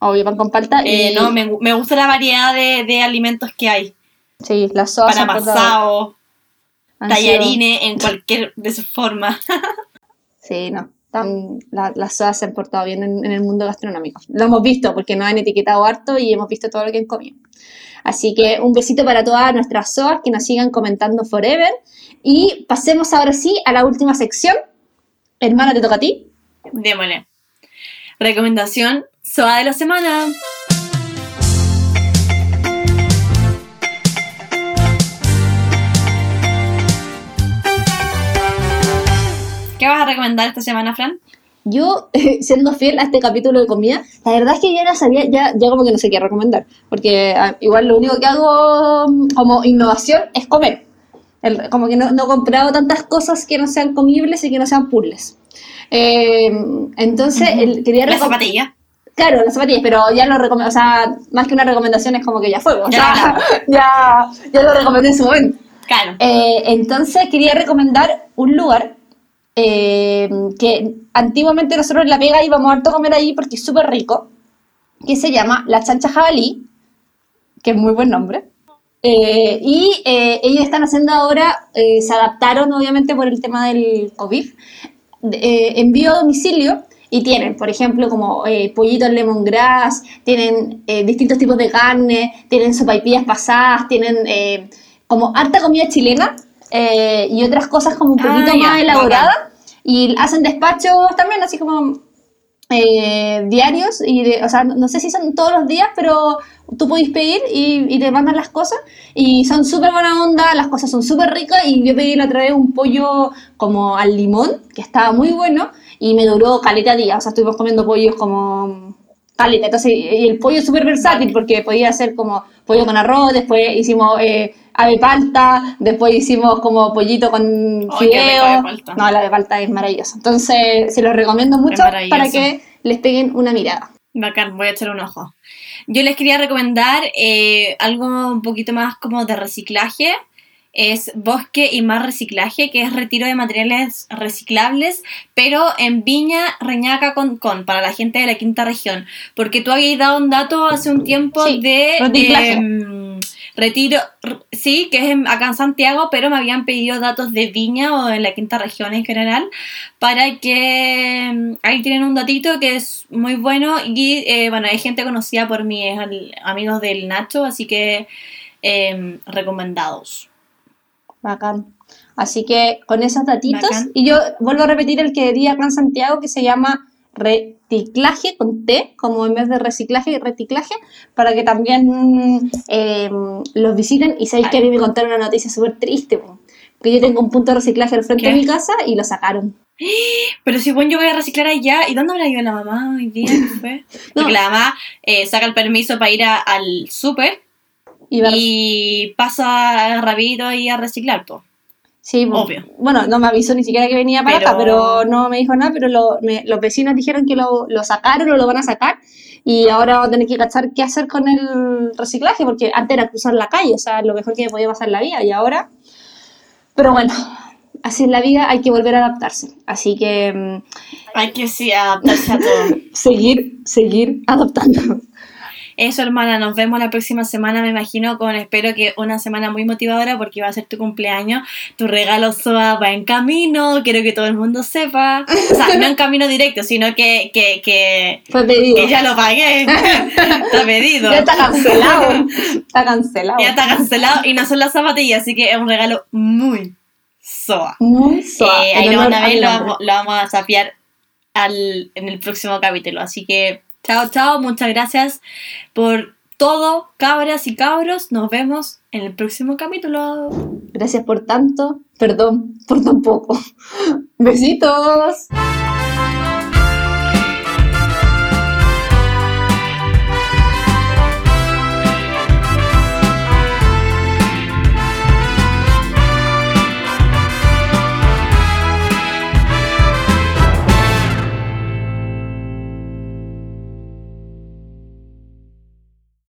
Obvio, pan con palta y... Eh, no, me, me gusta la variedad de, de alimentos que hay. Sí, las amasado, han sido- tallarines en cualquier de sus formas. [laughs] Sí, no. Tan, la- las sodas se han portado bien en, en el mundo gastronómico. Lo hemos visto porque nos han etiquetado harto y hemos visto todo lo que han comido. Así que un besito para todas nuestras soas que nos sigan comentando forever. Y pasemos ahora sí a la última sección. Hermana, te toca a ti. Démosle. Recomendación, soda de la semana. ¿Qué vas a recomendar esta semana, Fran? Yo, [laughs] siendo fiel a este capítulo de comida, la verdad es que ya no sabía, ya, ya como que no sé qué recomendar. Porque ah, igual lo único que hago mm, como innovación es comer. El- como que no, no he comprado tantas cosas que no sean comibles y que no sean puzzles. Eh, entonces, el- quería La zapatilla. Claro, las zapatillas, pero ya lo recomendé, o sea, más que una recomendación es como que ya fue, o Ya, sea, [laughs] ya, ya lo recomendé en su momento. Claro. Eh, entonces quería recomendar un lugar eh, que antiguamente nosotros en La Pega íbamos harto a comer ahí porque es súper rico, que se llama La Chancha Jabalí, que es muy buen nombre. Eh, y eh, ellos están haciendo ahora, eh, se adaptaron obviamente por el tema del COVID, eh, envío a domicilio y tienen, por ejemplo, como eh, pollitos lemongrass, tienen eh, distintos tipos de carne, tienen sopaipillas pasadas, tienen eh, como harta comida chilena eh, y otras cosas como un Ah, poquito ya, más elaboradas. Y hacen despachos también, así como eh, diarios, y de- o sea, no, sé si son todos los días, pero tú podés pedir y, y te mandan las cosas. Y son súper buena onda, las cosas son súper ricas. Y yo pedí la otra vez un pollo como al limón, que estaba muy bueno. Y me duró caleta días, o sea, estuvimos comiendo pollos como caleta, entonces y el pollo es súper versátil porque podía hacer como pollo con arroz, después hicimos eh, ave palta, después hicimos como pollito con fideo, no, la ave palta es maravillosa, entonces se los recomiendo mucho para que les peguen una mirada. Bacán, voy a echar un ojo. Yo les quería recomendar eh, algo un poquito más como de reciclaje. Es Bosque y Más Reciclaje, que es retiro de materiales reciclables, pero en Viña, Reñaca, con, con para la gente de la quinta región. Porque tú habías dado un dato hace un tiempo Sí, de em, retiro, sí, que es en- acá en Santiago, pero me habían pedido datos de Viña o en la quinta región en general para que mm, ahí tienen un datito que es muy bueno y eh, bueno, hay gente conocida por mí, es al- amigos del Nacho, así que em, recomendados. Bacán. Así que con esos datitos, Bacán. y yo vuelvo a repetir el que di acá en Santiago, que se llama reciclaje con T, como en vez de reciclaje, reciclaje, para que también eh, los visiten. Y sabéis que a mí me contaron una noticia súper triste, que yo tengo un punto de reciclaje al frente ¿Qué? de mi casa y lo sacaron. [gasps] Pero si bueno, yo voy a reciclar allá, ¿y dónde habrá ido la mamá hoy día? ¿Qué fue? [laughs] No. Porque la mamá eh, saca el permiso para ir a- al súper Y y pasa rapidito ahí a reciclar, po. Sí. Obvio. Bueno, no me avisó ni siquiera que venía para Pero- acá, pero no me dijo nada, pero lo- me- los vecinos dijeron que lo, lo sacaron o lo van a sacar y ahora vamos a tener que cachar qué hacer con el reciclaje, porque antes era cruzar la calle, o sea, lo mejor que me podía pasar en la vida y ahora... Pero bueno, así es la vida, hay que volver a adaptarse. Así que mm, Hay que sí adaptarse a todo. [laughs] seguir, seguir adaptando. Eso, hermana, nos vemos la próxima semana, me imagino, con espero que una semana muy motivadora porque va a ser tu cumpleaños. Tu regalo SOA va en camino, quiero que todo el mundo sepa. O sea, no en [laughs] camino directo, sino que, que, que, Fue pedido. que ya lo pagué. [laughs] Está pedido. Ya está cancelado. Está cancelado. Ya está cancelado y no son las zapatillas, así que es un regalo muy SOA. Muy suave. Eh, ahí lo van a ver, lo vamos, lo vamos a sapear al, en el próximo capítulo. Así que, chao, chao, muchas gracias por todo, cabras y cabros. Nos vemos en el próximo capítulo. Gracias por tanto. Perdón por tan poco. [laughs] Besitos.